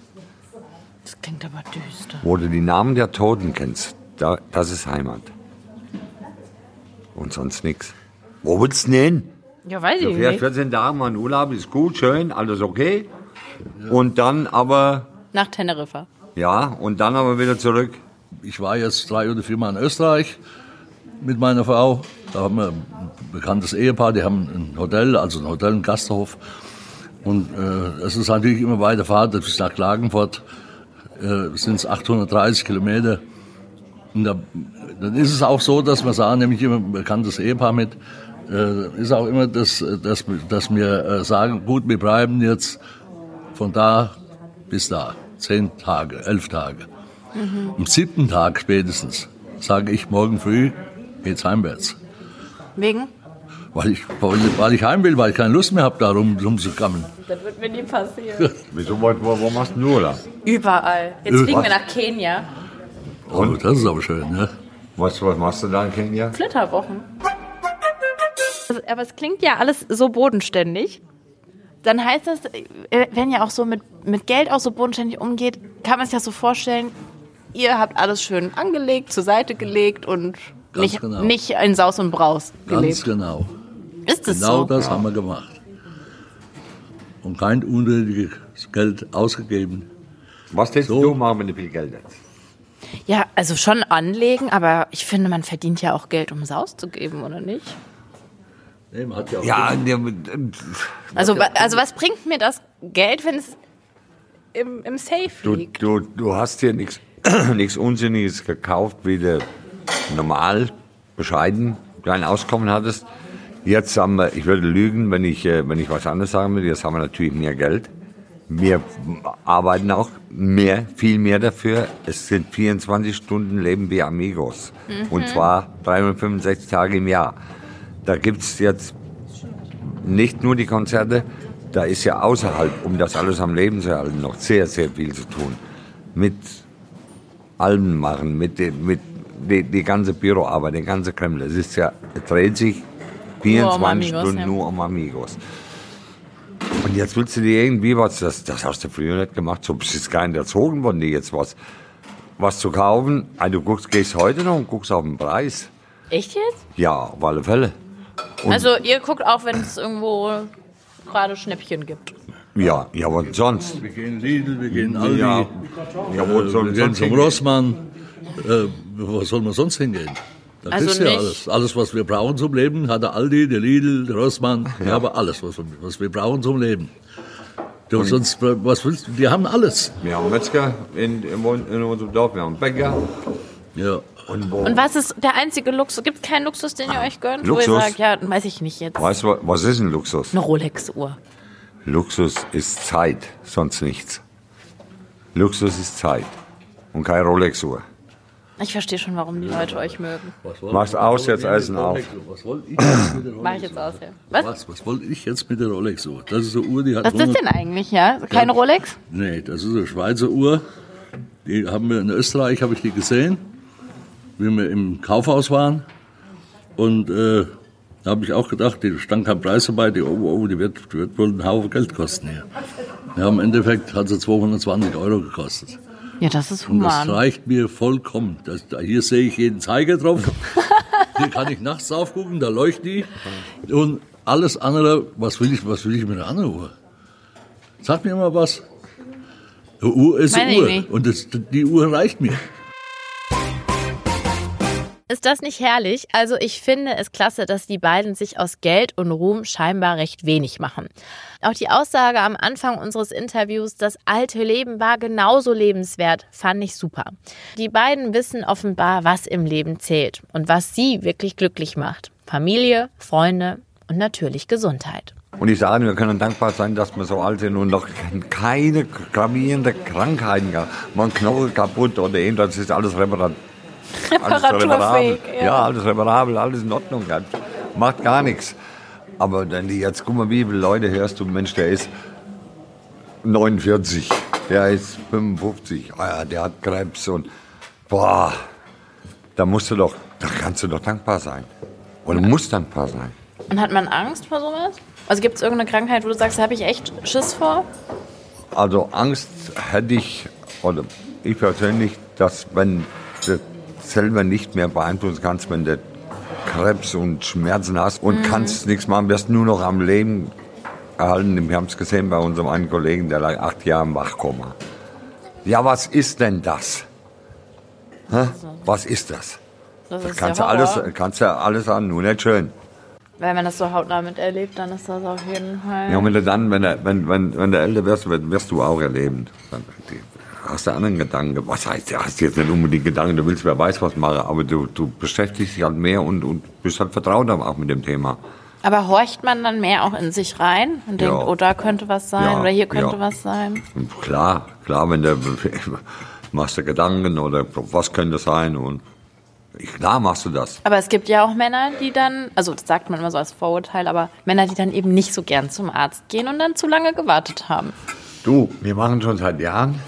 Das klingt aber düster. Wo du die Namen der Toten kennst, da, das ist Heimat. Und sonst nichts. Wo willst du denn hin? Ja, weiß Du ich nicht. 14 Tage mal in Urlaub, ist gut, schön, alles okay. Und dann aber, Nach Teneriffa. ja, und dann aber wieder zurück. Ich war jetzt drei oder vier Mal in Österreich mit meiner Frau. Da haben wir ein bekanntes Ehepaar, die haben ein Hotel, also ein Hotel, ein Gasthof. Und äh, es ist natürlich immer weiter Fahrt, bis nach Klagenfurt äh, sind es 830 Kilometer. Und da, dann ist es auch so, dass wir sagen, nämlich immer ein bekanntes Ehepaar mit, äh, ist auch immer, dass, dass, dass wir äh, sagen, gut, wir bleiben jetzt von da bis da. Zehn Tage, elf Tage. Am siebten Tag spätestens sage ich, morgen früh geht's heimwärts. Wegen? Weil ich, weil, weil ich heim will, weil ich keine Lust mehr habe, da rum, rumzugammeln. Das wird mir nie passieren. Wieso, wo, wo, wo machst du Urlaub? Überall. Jetzt Äh, fliegen was? wir nach Kenia. Oh, das ist aber schön, ne? Was, was machst du da in Kenia? Flitterwochen. Also, aber es klingt ja alles so bodenständig. Dann heißt das, äh, wenn ihr auch so mit, mit Geld auch so bodenständig umgeht, kann man sich das so vorstellen, ihr habt alles schön angelegt, zur Seite gelegt und Ganz nicht, genau. nicht in Saus und Braus Ganz gelebt. genau. Ist es Genau so? das haben wir gemacht. Und kein unnötiges Geld ausgegeben. Was willst So. du machen, wenn du viel Geld hast? Ja, also schon anlegen, aber ich finde, man verdient ja auch Geld, um es auszugeben, oder nicht? Nee, man hat ja auch Ja, der, Also, wa- also was bringt mir das Geld, wenn es im, im Safe du, liegt? du, du hast hier nichts nichts Unsinniges gekauft, wie du normal, bescheiden dein Auskommen hattest. Jetzt haben wir, ich würde lügen, wenn ich, äh, wenn ich was anderes sagen würde, jetzt haben wir natürlich mehr Geld. Wir arbeiten auch mehr, viel mehr dafür. Es sind 24 Stunden Leben wie Amigos. Und zwar 365 Tage im Jahr. Da gibt's jetzt nicht nur die Konzerte, da ist ja außerhalb, um das alles am Leben zu erhalten, noch sehr, sehr viel zu tun. Mit Alben machen, mit, mit die, die ganze Büroarbeit, der ganze Kreml. Es ist ja, es dreht sich 24 Amigos, Stunden ja. nur um Amigos. Und jetzt willst du dir irgendwie was, das, das hast du früher nicht gemacht, so bist du gar nicht erzogen worden, dir jetzt was, was zu kaufen. Also du guckst, gehst heute noch und guckst auf den Preis. Echt jetzt? Ja, auf alle Fälle. Und- Also ihr guckt auch, wenn es irgendwo gerade Schnäppchen gibt. Ja, ja, was sonst? Wir gehen Lidl, wir gehen Aldi, Ja, ja wo äh, wir gehen sonst zum? Rossmann. Äh, wo soll man sonst hingehen? Da Also kriegst du ja alles. Alles, was wir brauchen zum Leben, hat der Aldi, der Lidl, der Rossmann. Wir haben alles, was, wir- was wir brauchen zum Leben. Du, sonst, was willst du? Die haben alles. Wir haben Metzger in, in, in unserem Dorf, wir haben Bäcker. Ja. Und wo, Und was ist der einzige Luxus? Gibt es keinen Luxus, den ihr euch gönnt? Wo Luxus? ihr sagt, ja, weiß ich nicht jetzt. weißt du, was ist ein Luxus? Eine Rolex-Uhr. Luxus ist Zeit, sonst nichts. Luxus ist Zeit und keine Rolex-Uhr. Ich verstehe schon, warum die Leute euch mögen. Mach's aus, jetzt Essen auf. Was wollte ich jetzt mit der Rolex? Mach ich jetzt aus, ja. Was? Was? Was wollte ich jetzt mit der Rolex so? Das ist eine Uhr, die hat. Was ist das 100 denn eigentlich, ja? Keine Rolex? Nee, das ist eine Schweizer Uhr. Die haben wir in Österreich, habe ich die gesehen, wie wir im Kaufhaus waren. Und äh, da habe ich auch gedacht, die stand kein Preis dabei, die, oh, oh, die wird, die wird wohl einen Haufen Geld kosten hier. Ja, im Endeffekt hat sie 220 Euro gekostet. Ja, das ist Und das human. reicht mir vollkommen. Das, da, hier sehe ich jeden Zeiger drauf. hier kann ich nachts drauf gucken, da leuchtet die. Und alles andere, was will ich, was will ich mit einer anderen Uhr? Sag mir mal was. Eine Uhr ist Meine eine Uhr. Und das, die Uhr reicht mir. Ist das nicht herrlich? Also ich finde es klasse, dass die beiden sich aus Geld und Ruhm scheinbar recht wenig machen. Auch die Aussage am Anfang unseres Interviews, das alte Leben war genauso lebenswert, fand ich super. Die beiden wissen offenbar, was im Leben zählt und was sie wirklich glücklich macht. Familie, Freunde und natürlich Gesundheit. Und ich sage, wir können dankbar sein, dass wir so alt sind und noch keine gravierende Krankheiten gehabt. Man Knochen kaputt oder irgendwas, das ist alles reparat. Alles Reparaturfähig, ja. Ja, alles reparabel, alles in Ordnung. Ja. Macht gar nichts. Aber dann die, jetzt guck mal, wie viele Leute hörst du, Mensch, der ist 49, der ist 55, ah ja, der hat Krebs und boah, da musst du doch, da kannst du doch dankbar sein. Und du musst dankbar sein. Und hat man Angst vor sowas? Also gibt es irgendeine Krankheit, wo du sagst, da habe ich echt Schiss vor? Also Angst hätte ich, oder ich persönlich, dass wenn selber nicht mehr beeinflussen kannst, wenn du Krebs und Schmerzen hast und kannst nichts machen, wirst nur noch am Leben erhalten. Wir haben es gesehen bei unserem einen Kollegen, der lag acht Jahre im Wachkoma. Ja, was ist denn das? Hä? Was ist das? Das ist Kannst ja du alles, kannst du alles sagen, nur nicht schön. Wenn man das so hautnah miterlebt, dann ist das auf jeden Fall. Ja, und wenn du dann, wenn du, wenn, wenn, wenn du älter wirst, wirst wirst du auch erleben. Dann hast du anderen Gedanken. Was heißt, du hast jetzt nicht unbedingt Gedanken, du willst wer weiß was machen, aber du, du beschäftigst dich halt mehr und, und bist halt vertrauter auch mit dem Thema. Aber horcht man dann mehr auch in sich rein und denkt, Ja. oh, da könnte was sein Ja, oder hier könnte ja. was sein? Klar, klar, wenn du machst du Gedanken oder was könnte sein und ich, klar machst du das. Aber es gibt ja auch Männer, die dann, also das sagt man immer so als Vorurteil, aber Männer, die dann eben nicht so gern zum Arzt gehen und dann zu lange gewartet haben. Du, wir machen schon seit Jahren,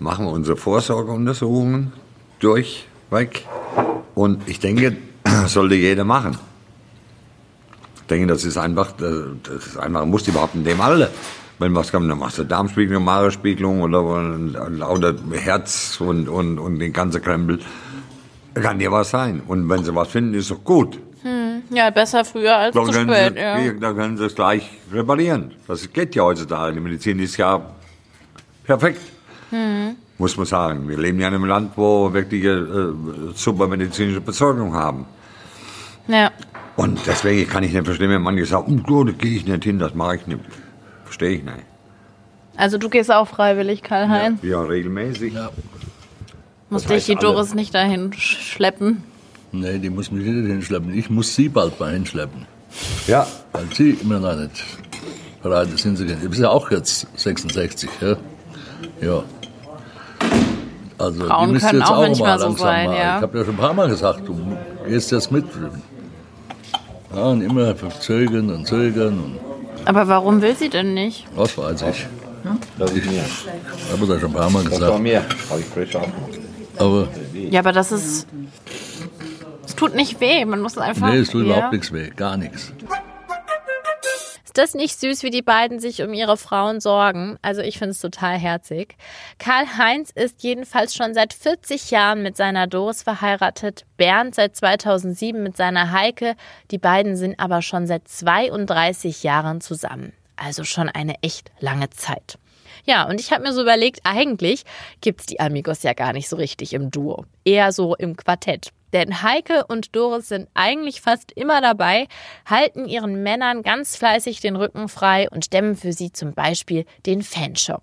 machen wir unsere Vorsorgeuntersuchungen durchweg. Und ich denke, das sollte jeder machen. Ich denke, das ist einfach, das ist einfach, muss überhaupt in dem Alter. Wenn was kommt, dann machst du Darmspiegelung, Magenspiegelung oder, oder, oder Herz und, und, und den ganzen Krempel. Kann dir was sein. Und wenn sie was finden, ist doch gut. Ja, besser früher als Dann zu spät. sie, Ja. dann können sie es gleich reparieren. Das geht ja heutzutage. Die Medizin ist ja perfekt, Hm. muss man sagen. Wir leben ja in einem Land, wo wir wirklich äh, super medizinische Versorgung haben. ja. Und deswegen kann ich nicht verstehen, wenn manche sagen, oh, da gehe ich nicht hin, das mache ich nicht. Verstehe ich nicht. Also du gehst auch freiwillig, Karl-Heinz. Ja, regelmäßig. Ja. Muss Das dich die alle. Doris nicht dahin sch- schleppen. Nee, die muss mich nicht hinschleppen. Ich muss sie bald mal hinschleppen. Ja, Weil sie immer noch nicht bereit ist hinzugehen. Du bist ja auch jetzt 66, ja? Ja. Also, Frauen die können jetzt auch auch manchmal mal so langsam sein, mal. ja. Ich habe ja schon ein paar Mal gesagt, du gehst jetzt mit. Ja, und immer zögern und zögern und Aber warum will sie denn nicht? was weiß ich. das ist mir. Ich habe das schon ein paar Mal Das war gesagt. mir. Habe ich frisch auf. Aber Ja, aber das ist. Es tut nicht weh, man muss einfach. nee, es tut ja. überhaupt nichts weh. Gar nichts. Ist das nicht süß, wie die beiden sich um ihre Frauen sorgen? Also ich finde es total herzig. Karl-Heinz ist jedenfalls schon seit 40 Jahren mit seiner Doris verheiratet, Bernd seit 2007 mit seiner Heike. Die beiden sind aber schon seit 32 Jahren zusammen. Also schon eine echt lange Zeit. Ja, und ich habe mir so überlegt, eigentlich gibt's die Amigos ja gar nicht so richtig im Duo. Eher so im Quartett. Denn Heike und Doris sind eigentlich fast immer dabei, halten ihren Männern ganz fleißig den Rücken frei und stemmen für sie zum Beispiel den Fanshop.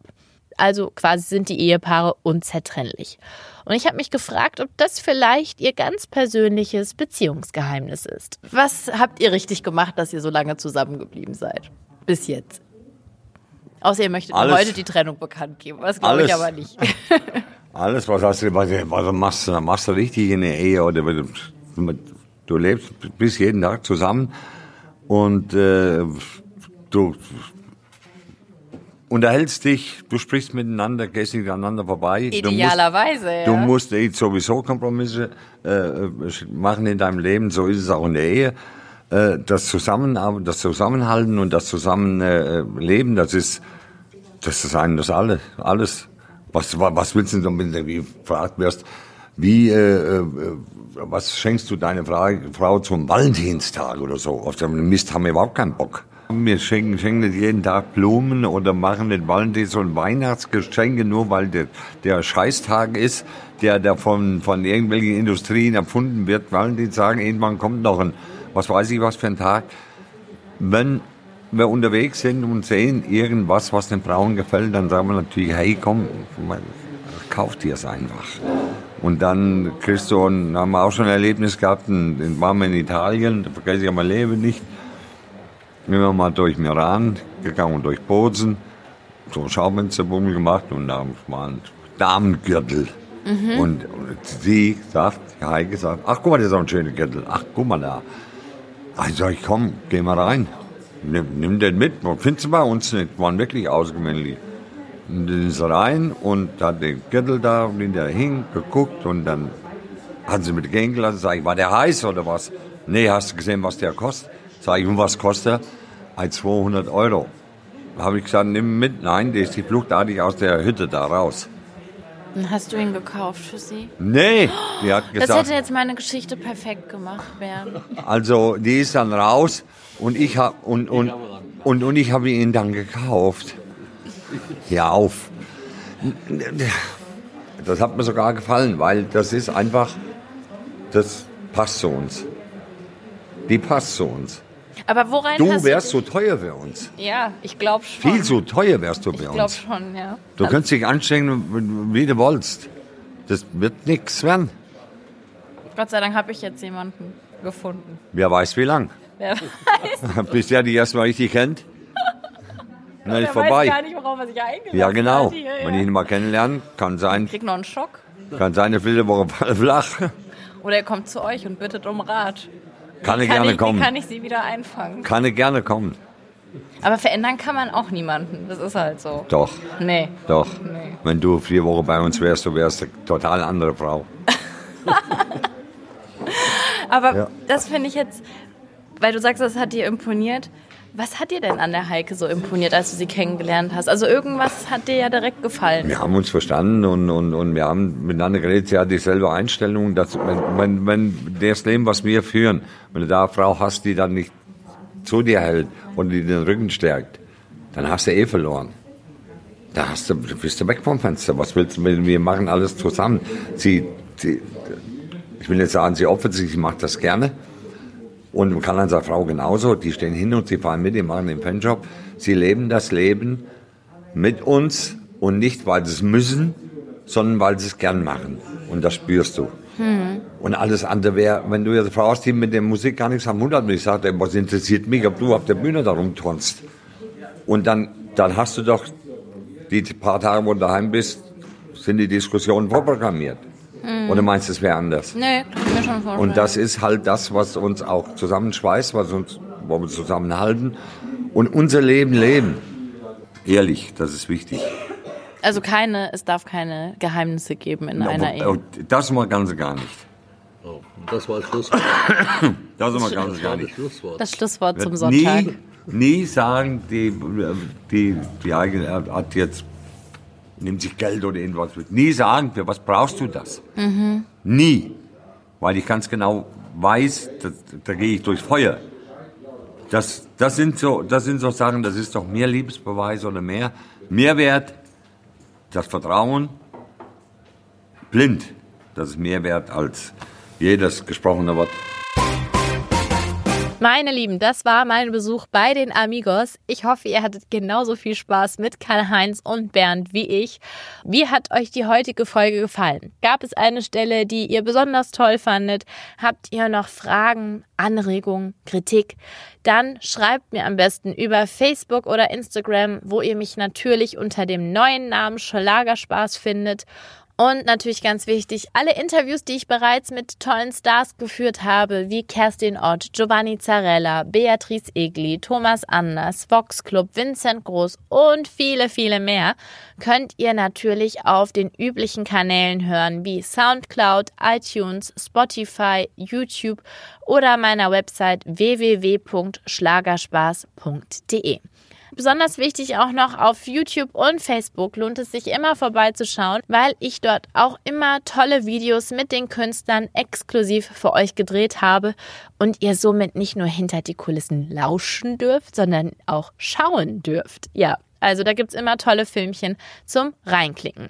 Also quasi sind die Ehepaare unzertrennlich. Und ich habe mich gefragt, ob das vielleicht ihr ganz persönliches Beziehungsgeheimnis ist. Was habt ihr richtig gemacht, dass ihr so lange zusammengeblieben seid? Bis jetzt. Außer ihr möchtet Alles. heute die Trennung bekannt geben. Das glaube ich Alles. aber nicht. Alles, was, hast du, was, was machst du, machst du richtig in der Ehe oder du lebst bis jeden Tag zusammen und äh, du unterhältst dich, du sprichst miteinander, gehst nicht aneinander vorbei. Idealerweise, du musst, ja. Du musst eh sowieso Kompromisse äh, machen in deinem Leben, so ist es auch in der Ehe. Äh, das, Zusammen, das Zusammenhalten und das Zusammenleben, äh, das ist, das ist ein, das alles, alles. Was, was willst du denn, wenn du gefragt wirst, wie, äh, äh, was schenkst du deiner Frau, zum Valentinstag oder so? Auf den Mist haben wir überhaupt keinen Bock. Wir schenken, schenken nicht jeden Tag Blumen oder machen den Valentins und Weihnachtsgeschenke, nur weil der, der Scheißtag ist, der da von, von irgendwelchen Industrien erfunden wird. Valentins sagen, irgendwann kommt noch ein, was weiß ich was für ein Tag. Wenn wir unterwegs sind und sehen irgendwas, was den Frauen gefällt, dann sagen wir natürlich, hey, komm, kauf dir es einfach. Und dann kriegst du, und haben wir auch schon ein Erlebnis gehabt, dann waren wir in Italien, da vergesse ich mein Leben nicht, sind wir mal durch Meran gegangen und durch Bozen, so ein Schaufensterbummel gemacht und da war ein Damengürtel. Mhm. Und, und, sie sagt, Heike sagt, ach guck mal, das ist auch ein schöner Gürtel, ach guck mal da. Also ich komm, geh mal rein, nimm, nimm den mit, findest du bei uns nicht, waren wirklich ausgemännlich. Und dann ist rein und hat den Gürtel da, und der hing, geguckt und dann hat sie mit gehen gelassen. Sag ich, war der heiß oder was? Nee, hast du gesehen, was der kostet? Sag ich, und was kostet er? 200 Euro. Habe ich gesagt, nimm mit. Nein, der ist die fluchtartig aus der Hütte da raus. Und hast du ihn gekauft für sie? Nee, die hat gesagt. Das hätte jetzt meine Geschichte perfekt gemacht, Bernd. Also, die ist dann raus und ich habe und, und, und, und ich habe ihn dann gekauft. Hör auf. Das hat mir sogar gefallen, weil das ist einfach, das passt zu uns. Die passt zu uns. Aber worein Du wärst du so teuer für uns. Ja, ich glaube schon. Viel zu teuer wärst du Ich für glaube uns. schon, ja. Du könntest dich anstrengen, wie du wolltest. Das wird nichts werden. Gott sei Dank habe ich jetzt jemanden gefunden. Wer weiß wie lang. Wer weiß, Bis der dich erstmal richtig kennt. Ist wer vorbei. weiß gar nicht, worauf er sich eingelassen Ja, genau. hier, ja. Wenn ich ihn mal kennenlerne, kann sein, Krieg noch einen Schock. kann sein, eine Flitterwoche flach. Oder er kommt zu euch und bittet um Rat. Kann er gerne ich, kommen. Kann ich sie wieder einfangen? Kann er gerne kommen. Aber verändern kann man auch niemanden. Das ist halt so. Doch, Nee. doch. Nee. Wenn du vier Wochen bei uns wärst, du wärst eine total andere Frau. Aber Ja. das finde ich jetzt, weil du sagst, das hat dir imponiert. Was hat dir denn an der Heike so imponiert, als du sie kennengelernt hast? Also irgendwas hat dir ja direkt gefallen. Wir haben uns verstanden und, und, und wir haben miteinander geredet. Sie hat dieselbe Einstellung, dass wenn, wenn, wenn das Leben, was wir führen, wenn du da eine Frau hast, die dann nicht zu dir hält und die den Rücken stärkt, dann hast du eh verloren. Da hast du, bist du weg vom Fenster. Was willst du? mit- Wir machen alles zusammen. Sie, sie ich will nicht sagen, sie opfert sich, sie macht das gerne. Und man kann an seiner Frau genauso. Die stehen hin und sie fahren mit, die machen den Fanjob. Sie leben das Leben mit uns und nicht, weil sie es müssen, sondern weil sie es gern machen. Und das spürst du. Und alles andere wäre, wenn du jetzt eine Frau hast, die mit der Musik gar nichts am Mund hat, und ich sage, was interessiert mich, ob du auf der Bühne da rumturnst. Und dann, dann hast du doch die paar Tage, wo du daheim bist, sind die Diskussionen vorprogrammiert. Oder meinst du, es wäre anders? Nee, ich mir schon vorstellen. Und das ist halt das, was uns auch zusammenschweißt, was uns, wo wir zusammenhalten und unser Leben leben. Ehrlich, das ist wichtig. also keine, es darf keine Geheimnisse geben in einer Ehe. Oh, Das mal ganz gar nicht. Und das war das Schlusswort. Das mal ganz gar Das nicht. Schlusswort. Das Schlusswort zum Sonntag. Nie, nie sagen, die, die, die eigene hat jetzt, nimmt sich Geld oder irgendwas mit. Nie sagen, für was brauchst du das? Nie. Weil ich ganz genau weiß, da, da gehe ich durchs Feuer. Das, das, sind so, das sind so Sachen, das ist doch mehr Liebesbeweis oder mehr Mehrwert, das Vertrauen, blind. Das ist mehr wert als jedes gesprochene Wort. Meine Lieben, das war mein Besuch bei den Amigos. Ich hoffe, ihr hattet genauso viel Spaß mit Karl-Heinz und Bernd wie ich. Wie hat euch die heutige Folge gefallen? Gab es eine Stelle, die ihr besonders toll fandet? Habt ihr noch Fragen, Anregungen, Kritik? Dann schreibt mir am besten über Facebook oder Instagram, wo ihr mich natürlich unter dem neuen Namen Schlagerspaß findet. Und natürlich ganz wichtig, alle Interviews, die ich bereits mit tollen Stars geführt habe, wie Kerstin Ott, Giovanni Zarella, Beatrice Egli, Thomas Anders, Vox Club, Vincent Groß und viele, viele mehr, könnt ihr natürlich auf den üblichen Kanälen hören, wie Soundcloud, iTunes, Spotify, YouTube oder meiner Website www.schlagerspaß.de. Besonders wichtig auch noch auf YouTube und Facebook lohnt es sich immer vorbeizuschauen, weil ich dort auch immer tolle Videos mit den Künstlern exklusiv für euch gedreht habe und ihr somit nicht nur hinter die Kulissen lauschen dürft, sondern auch schauen dürft. Ja, also da gibt es immer tolle Filmchen zum Reinklicken.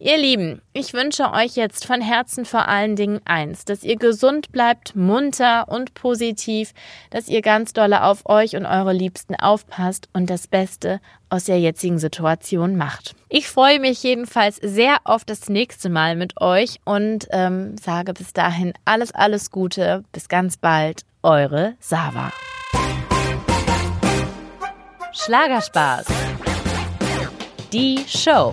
Ihr Lieben, ich wünsche euch jetzt von Herzen vor allen Dingen eins, dass ihr gesund bleibt, munter und positiv, dass ihr ganz dolle auf euch und eure Liebsten aufpasst und das Beste aus der jetzigen Situation macht. Ich freue mich jedenfalls sehr auf das nächste Mal mit euch und ähm, sage bis dahin alles, alles Gute. Bis ganz bald. Eure Sava. Schlagerspaß. Die Show.